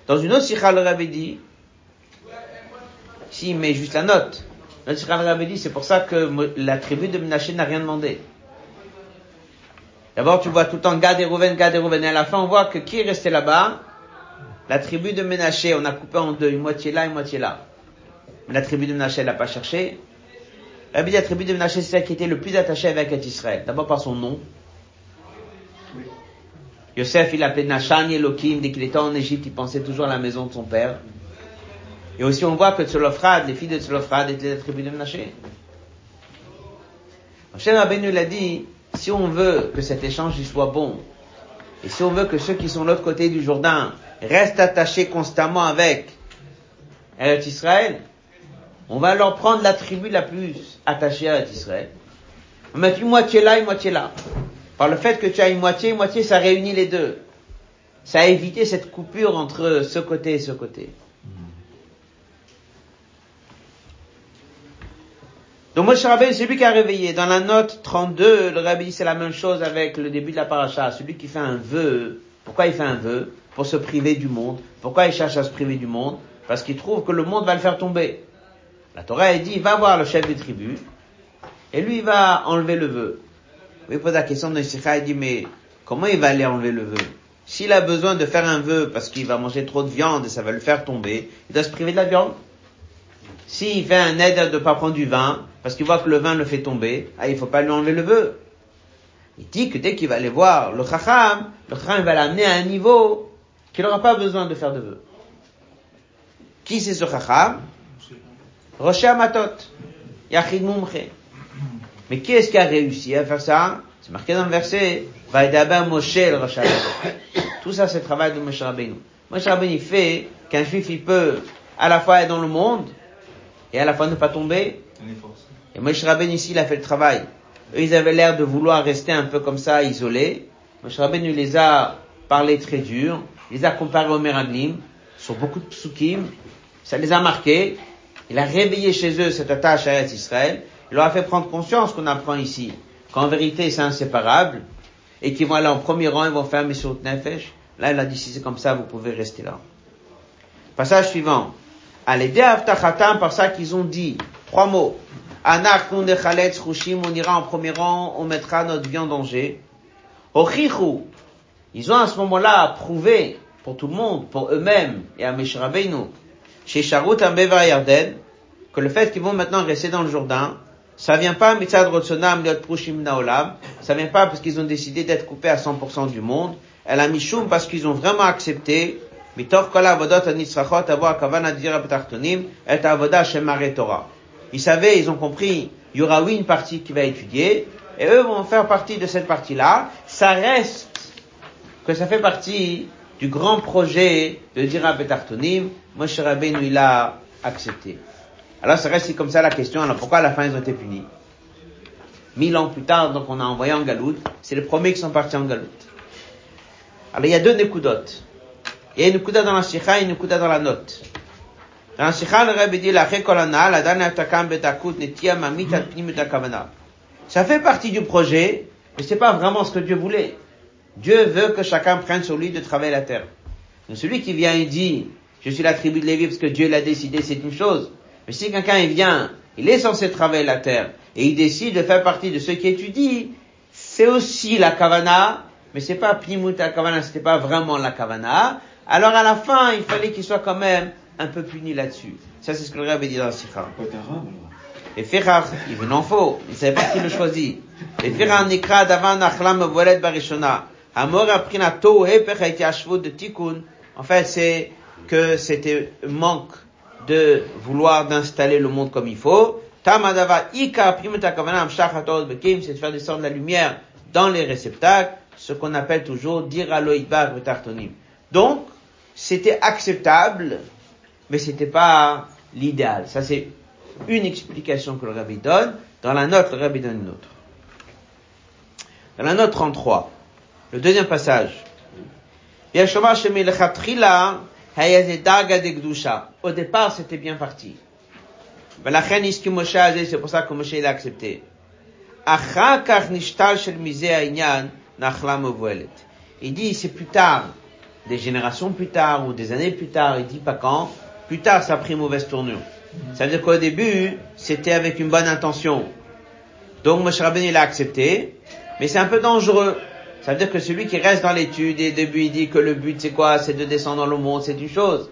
Dans une autre sikha, le rabbi dit, si, mais juste la note. Le rabbi dit, c'est pour ça que la tribu de Menaché n'a rien demandé. D'abord, tu vois tout le temps Gad et Rouven, Gad et Rouven. Et à la fin, on voit que qui est resté là-bas? La tribu de Ménaché, on a coupé en deux, une moitié là, une moitié là. Mais la tribu de Ménaché, elle n'a pas cherché. La tribu de Ménaché, c'est celle qui était le plus attachée avec Israël. D'abord par son nom. Yosef, il appelait Nachan Elohim, dès qu'il était en Égypte, il pensait toujours à la maison de son père. Et aussi, on voit que Tsolofrad, les filles de Tsolofrad étaient la tribu de Ménaché. Hachem Rabbeinu l'a dit, si on veut que cet échange y soit bon, et si on veut que ceux qui sont de l'autre côté du Jourdain restent attachés constamment avec Eretz Israël, on va leur prendre la tribu la plus attachée à Israël. On met une moitié là, une moitié là. Par le fait que tu as une moitié, une moitié, ça réunit les deux. Ça a évité cette coupure entre ce côté et ce côté. Donc Moshe Rabbeinu, c'est lui qui a réveillé. Dans la note 32, le Rabbi c'est la même chose avec le début de la paracha. Celui qui fait un vœu. Pourquoi il fait un vœu? Pour se priver du monde. Pourquoi il cherche à se priver du monde? Parce qu'il trouve que le monde va le faire tomber. La Torah a dit, va voir le chef des tribus, et lui il va enlever le vœu. Il pose la question de Sikha, il dit, mais comment il va aller enlever le vœu? S'il a besoin de faire un vœu parce qu'il va manger trop de viande et ça va le faire tomber, il doit se priver de la viande? S'il fait un aide de ne pas prendre du vin, parce qu'il voit que le vin le fait tomber, ah, il faut pas lui enlever le vœu. Il dit que dès qu'il va aller voir le chacham, le chacham va l'amener à un niveau qu'il n'aura pas besoin de faire de vœu. Qui c'est ce chacham? Rocher Amatot, Yachid Mumche. Mais qui est-ce qui a réussi à faire ça? C'est marqué dans le verset, Vaïdaba Moshe Rosh Tout ça, c'est le travail de Moshe Rabbeinu. Moshe Rabbeinu fait qu'un juif, il peut à la fois être dans le monde et à la fois ne pas tomber. Et Moshe Rabbeinu ici, il a fait le travail. Eux, ils avaient l'air de vouloir rester un peu comme ça, isolés. Moshe Rabbeinu les a parlé très dur, les a comparés au Meraglim, sur beaucoup de psukim, ça les a marqués. Il a réveillé chez eux cette attache à Israël. il leur a fait prendre conscience qu'on apprend ici, qu'en vérité c'est inséparable, et qu'ils vont aller en premier rang, ils vont faire Meshut Nefesh. Là, il a dit, si c'est comme ça, vous pouvez rester là. Passage suivant. Allez, Avtachatam, par ça qu'ils ont dit, trois mots. Anach, Rushim, on ira en premier rang, on mettra notre vie en danger. Ochichu, ils ont à ce moment-là prouvé pour tout le monde, pour eux-mêmes et à Meshrabeinu, chez Sharut Yarden, que le fait qu'ils vont maintenant rester dans le Jourdain, ça vient pas mitzad rotsonam liot prushim naolam, ça vient pas parce qu'ils ont décidé d'être coupés à 100% du monde, elle a mishum parce qu'ils ont vraiment accepté Ils savaient, ils ont compris, il y aura oui une partie qui va étudier, et eux vont faire partie de cette partie-là. Ça reste que ça fait partie du grand projet de Dira Betartonim. Moshe Rabbeinu, il a accepté. Alors ça reste comme ça la question, alors pourquoi à la fin ils ont été punis? Mille ans plus tard, donc on a envoyé en Galoute, c'est les premiers qui sont partis en Galoute. Alors il y a deux Nekudotes. Il y a une Nekuda dans la Sikha et une Nekuda dans la note. Dans la Sikha, le Rabbi dit, la Rekolana, la Dana Takam Betakut, Netia Mamit Kavana. Ça fait partie du projet, mais c'est pas vraiment ce que Dieu voulait. Dieu veut que chacun prenne sur lui de travailler la terre. Donc celui qui vient et dit, je suis la tribu de Lévi parce que Dieu l'a décidé, c'est une chose. Mais si quelqu'un vient, il est censé travailler la terre, et il décide de faire partie de ceux qui étudient, c'est aussi la kavana, mais c'est pas pnimut la kavana, c'était pas vraiment la kavana. Alors à la fin, il fallait qu'il soit quand même un peu puni là-dessus. Ça, c'est ce que le avait dit dans le Sikha. Et Ferrar, il en faut, il savait pas qui le choisit. Et Ferrar nikra davan achlam volet barishona. Amor aprina to de tikkun. En fait, c'est que c'était manque de vouloir d'installer le monde comme il faut. Tamadava ika kavanam shachatot bekim, c'est de faire descendre la lumière dans les réceptacles, ce qu'on appelle toujours dire aloïdbar betartonim. Donc, c'était acceptable, mais c'était pas l'idéal. Ça, c'est une explication que le rabbi donne. Dans la note, le rabbi donne une autre. Dans la note 33, le deuxième passage. Au départ, c'était bien parti. C'est pour ça que Moshe l'a accepté. Il dit, c'est plus tard, des générations plus tard, ou des années plus tard, il dit pas quand, plus tard ça a pris mauvaise tournure. Ça veut dire qu'au début, c'était avec une bonne intention. Donc Moshe Rabbeinu l'a accepté, mais c'est un peu dangereux. Ça veut dire que celui qui reste dans l'étude et au début il dit que le but c'est quoi? C'est de descendre dans le monde, c'est une chose.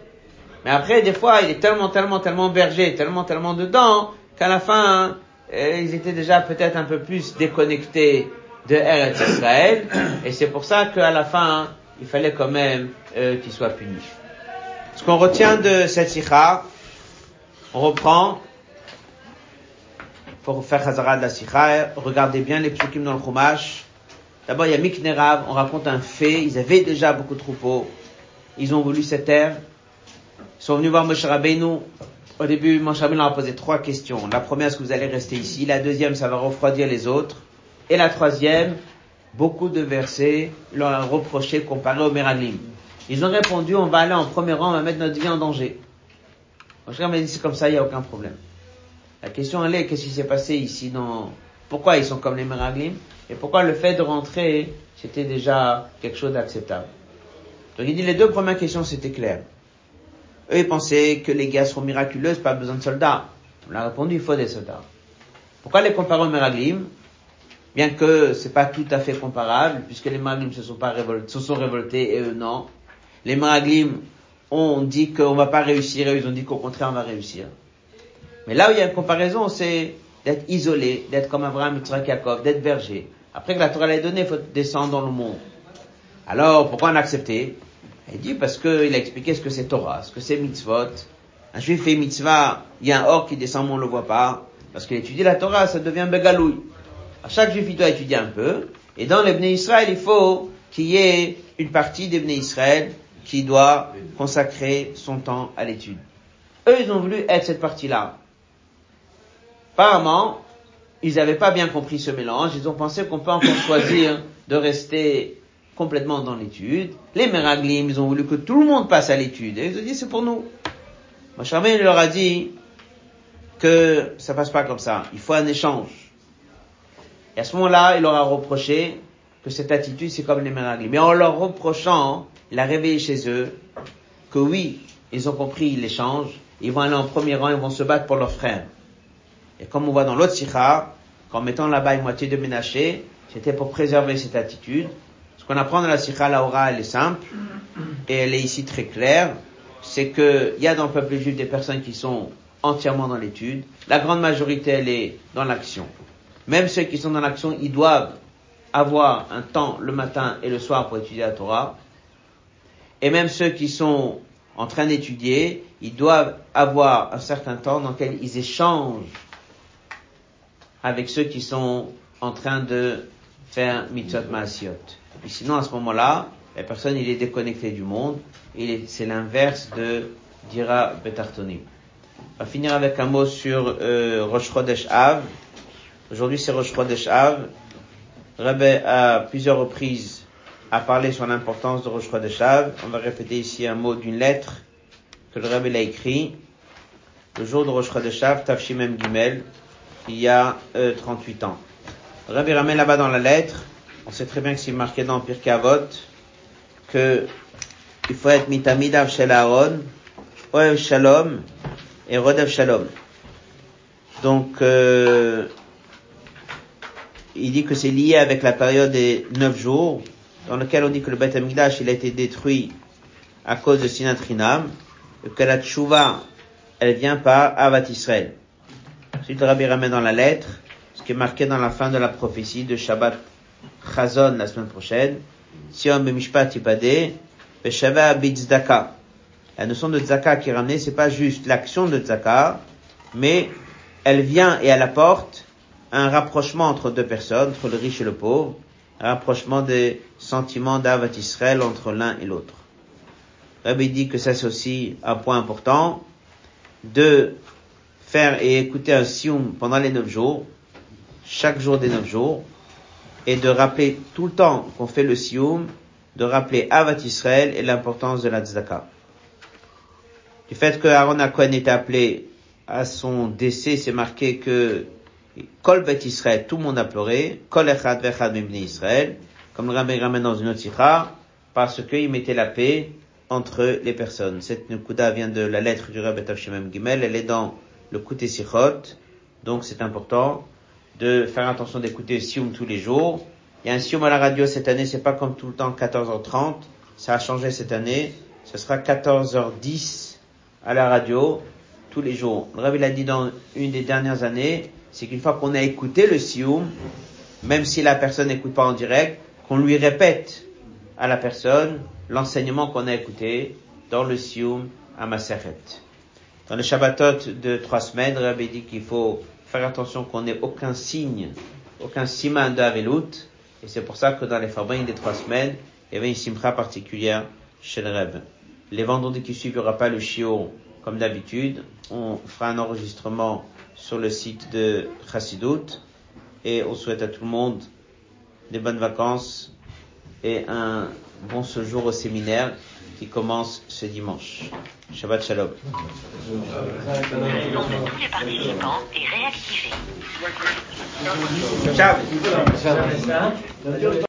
Mais après, des fois, il est tellement, tellement, tellement berger, tellement, tellement dedans, qu'à la fin, euh, ils étaient déjà peut-être un peu plus déconnectés de Eretz Israël. Et c'est pour ça qu'à la fin, il fallait quand même euh, qu'ils soient punis. Ce qu'on retient de cette sikha, on reprend, pour faire Hazara de la sikha, regardez bien les psukim dans le chumash. D'abord, il y a Miknerav, on raconte un fait, ils avaient déjà beaucoup de troupeaux, ils ont voulu cette terre, ils sont venus voir Moshe Rabbeinu. Au début, Moshe Rabbeinu leur a posé trois questions. La première, est-ce que vous allez rester ici? La deuxième, ça va refroidir les autres. Et la troisième, beaucoup de versets leur ont reproché comparé au Meraglim. Ils ont répondu, on va aller en premier rang, on va mettre notre vie en danger. Moshe m'a dit, c'est comme ça, il n'y a aucun problème. La question, elle est, qu'est-ce qui s'est passé ici dans, pourquoi ils sont comme les Meraglim? Et pourquoi le fait de rentrer, c'était déjà quelque chose d'acceptable? Donc il dit, les deux premières questions, c'était clair. Eux, ils pensaient que les guerres seront miraculeuses, pas besoin de soldats. On a répondu, il faut des soldats. Pourquoi les comparer aux Meraglim? Bien que c'est pas tout à fait comparable, puisque les Meraglim se sont pas révoltés, se sont révoltés et eux non. Les Meraglim ont dit qu'on va pas réussir et ils ont dit qu'au contraire on va réussir. Mais là où il y a une comparaison, c'est d'être isolé, d'être comme Abraham, Yitzhak, Yaakov, d'être berger. Après que la Torah l'a donné, il faut descendre dans le monde. Alors, pourquoi on a accepté? Il dit parce qu'il a expliqué ce que c'est Torah, ce que c'est mitzvot. Un juif fait mitzvah, il y a un or qui descend, mais on le voit pas. Parce qu'il étudie la Torah, ça devient begalouille. À chaque juif, il doit étudier un peu. Et dans les Israël, il faut qu'il y ait une partie des Israël qui doit consacrer son temps à l'étude. Eux, ils ont voulu être cette partie-là. Apparemment, ils n'avaient pas bien compris ce mélange. Ils ont pensé qu'on peut encore choisir de rester complètement dans l'étude. Les Meraglim, ils ont voulu que tout le monde passe à l'étude. Et ils ont dit, c'est pour nous. Moshe leur a dit, que ça passe pas comme ça. Il faut un échange. Et à ce moment-là, il leur a reproché que cette attitude, c'est comme les Meraglim. Mais en leur reprochant, il a réveillé chez eux que oui, ils ont compris l'échange, ils vont aller en premier rang, ils vont se battre pour leurs frères. Et comme on voit dans l'autre sikha, qu'en mettant là-bas une moitié de ménaché, c'était pour préserver cette attitude. Ce qu'on apprend dans la sikha, la aura, elle est simple, et elle est ici très claire, c'est qu'il y a dans le peuple juif des personnes qui sont entièrement dans l'étude. La grande majorité, elle est dans l'action. Même ceux qui sont dans l'action, ils doivent avoir un temps le matin et le soir pour étudier la Torah. Et même ceux qui sont en train d'étudier, ils doivent avoir un certain temps dans lequel ils échangent avec ceux qui sont en train de faire mitzvot maasiot. Et sinon, à ce moment-là, la personne, est déconnecté du monde. C'est l'inverse de dira betartonim. On va finir avec un mot sur euh, Rosh Chodesh Av. Aujourd'hui, c'est Rosh Chodesh Av. Rebbe, à plusieurs reprises, a parlé sur l'importance de Rosh Chodesh Av. On va répéter ici un mot d'une lettre que le Rebbe l'a écrit. Le jour de Rosh Chodesh Av, Tafshimem Gimel, il y a 38 euh, ans. Le Rebbe ramène là-bas dans la lettre. On sait très bien que c'est marqué dans Pirkei Avot que il faut être mitamidav shel Aaron, oev shalom et rodev shalom. Donc, euh, il dit que c'est lié avec la période des neuf jours, dans lequel on dit que le Beth Amikdash, il a été détruit à cause de Sinatrinam, et que la tchouva, elle vient par Avat Israël. Ensuite, le Rabbi ramène dans la lettre, ce qui est marqué dans la fin de la prophétie de Shabbat Chazon la semaine prochaine, Sion b'mishpat yipade, b'shava b'tzdaka. La notion de tzaka qui est ramenée, c'est pas juste l'action de tzaka, mais elle vient et elle apporte un rapprochement entre deux personnes, entre le riche et le pauvre, un rapprochement des sentiments d'Avat Israël entre l'un et l'autre. Rabbi dit que ça c'est aussi un point important, de faire et écouter un sioum pendant les neuf jours, chaque jour des neuf jours, et de rappeler tout le temps qu'on fait le sioum, de rappeler Avat Israël et l'importance de la tzedaka. Du fait que Aaron Cohen est appelé à son décès, c'est marqué que Kol Bet Israël, tout le monde a pleuré, Kol Echad Vechad Israël, comme le Rabbi ramène dans une autre sikha, parce qu'il mettait la paix entre les personnes. Cette Nukuda vient de la lettre du Rabbi Tavshemem Gimel, elle est dans le Kouté Sichot, donc c'est important de faire attention d'écouter Sioum tous les jours. Il y a un Sioum à la radio cette année, c'est pas comme tout le temps 14h30, ça a changé cette année, ce sera 14h10 à la radio tous les jours. Le Rabbi l'a dit dans une des dernières années, c'est qu'une fois qu'on a écouté le Sioum, même si la personne n'écoute pas en direct, qu'on lui répète à la personne l'enseignement qu'on a écouté dans le Sioum à Maseret. Dans le Shabbatot de trois semaines, Rabbi dit qu'il faut faire attention qu'on n'ait aucun signe, aucun siman d'Avelut, et c'est pour ça que dans les Farbin des trois semaines, il y avait une simcha particulière chez le Rebbe. Les vendredis qui suivent, il n'y aura pas le chiot comme d'habitude. On fera un enregistrement sur le site de Chassidut et on souhaite à tout le monde des bonnes vacances et un bon séjour au séminaire qui commence ce dimanche. Shabbat Shalom. Ciao.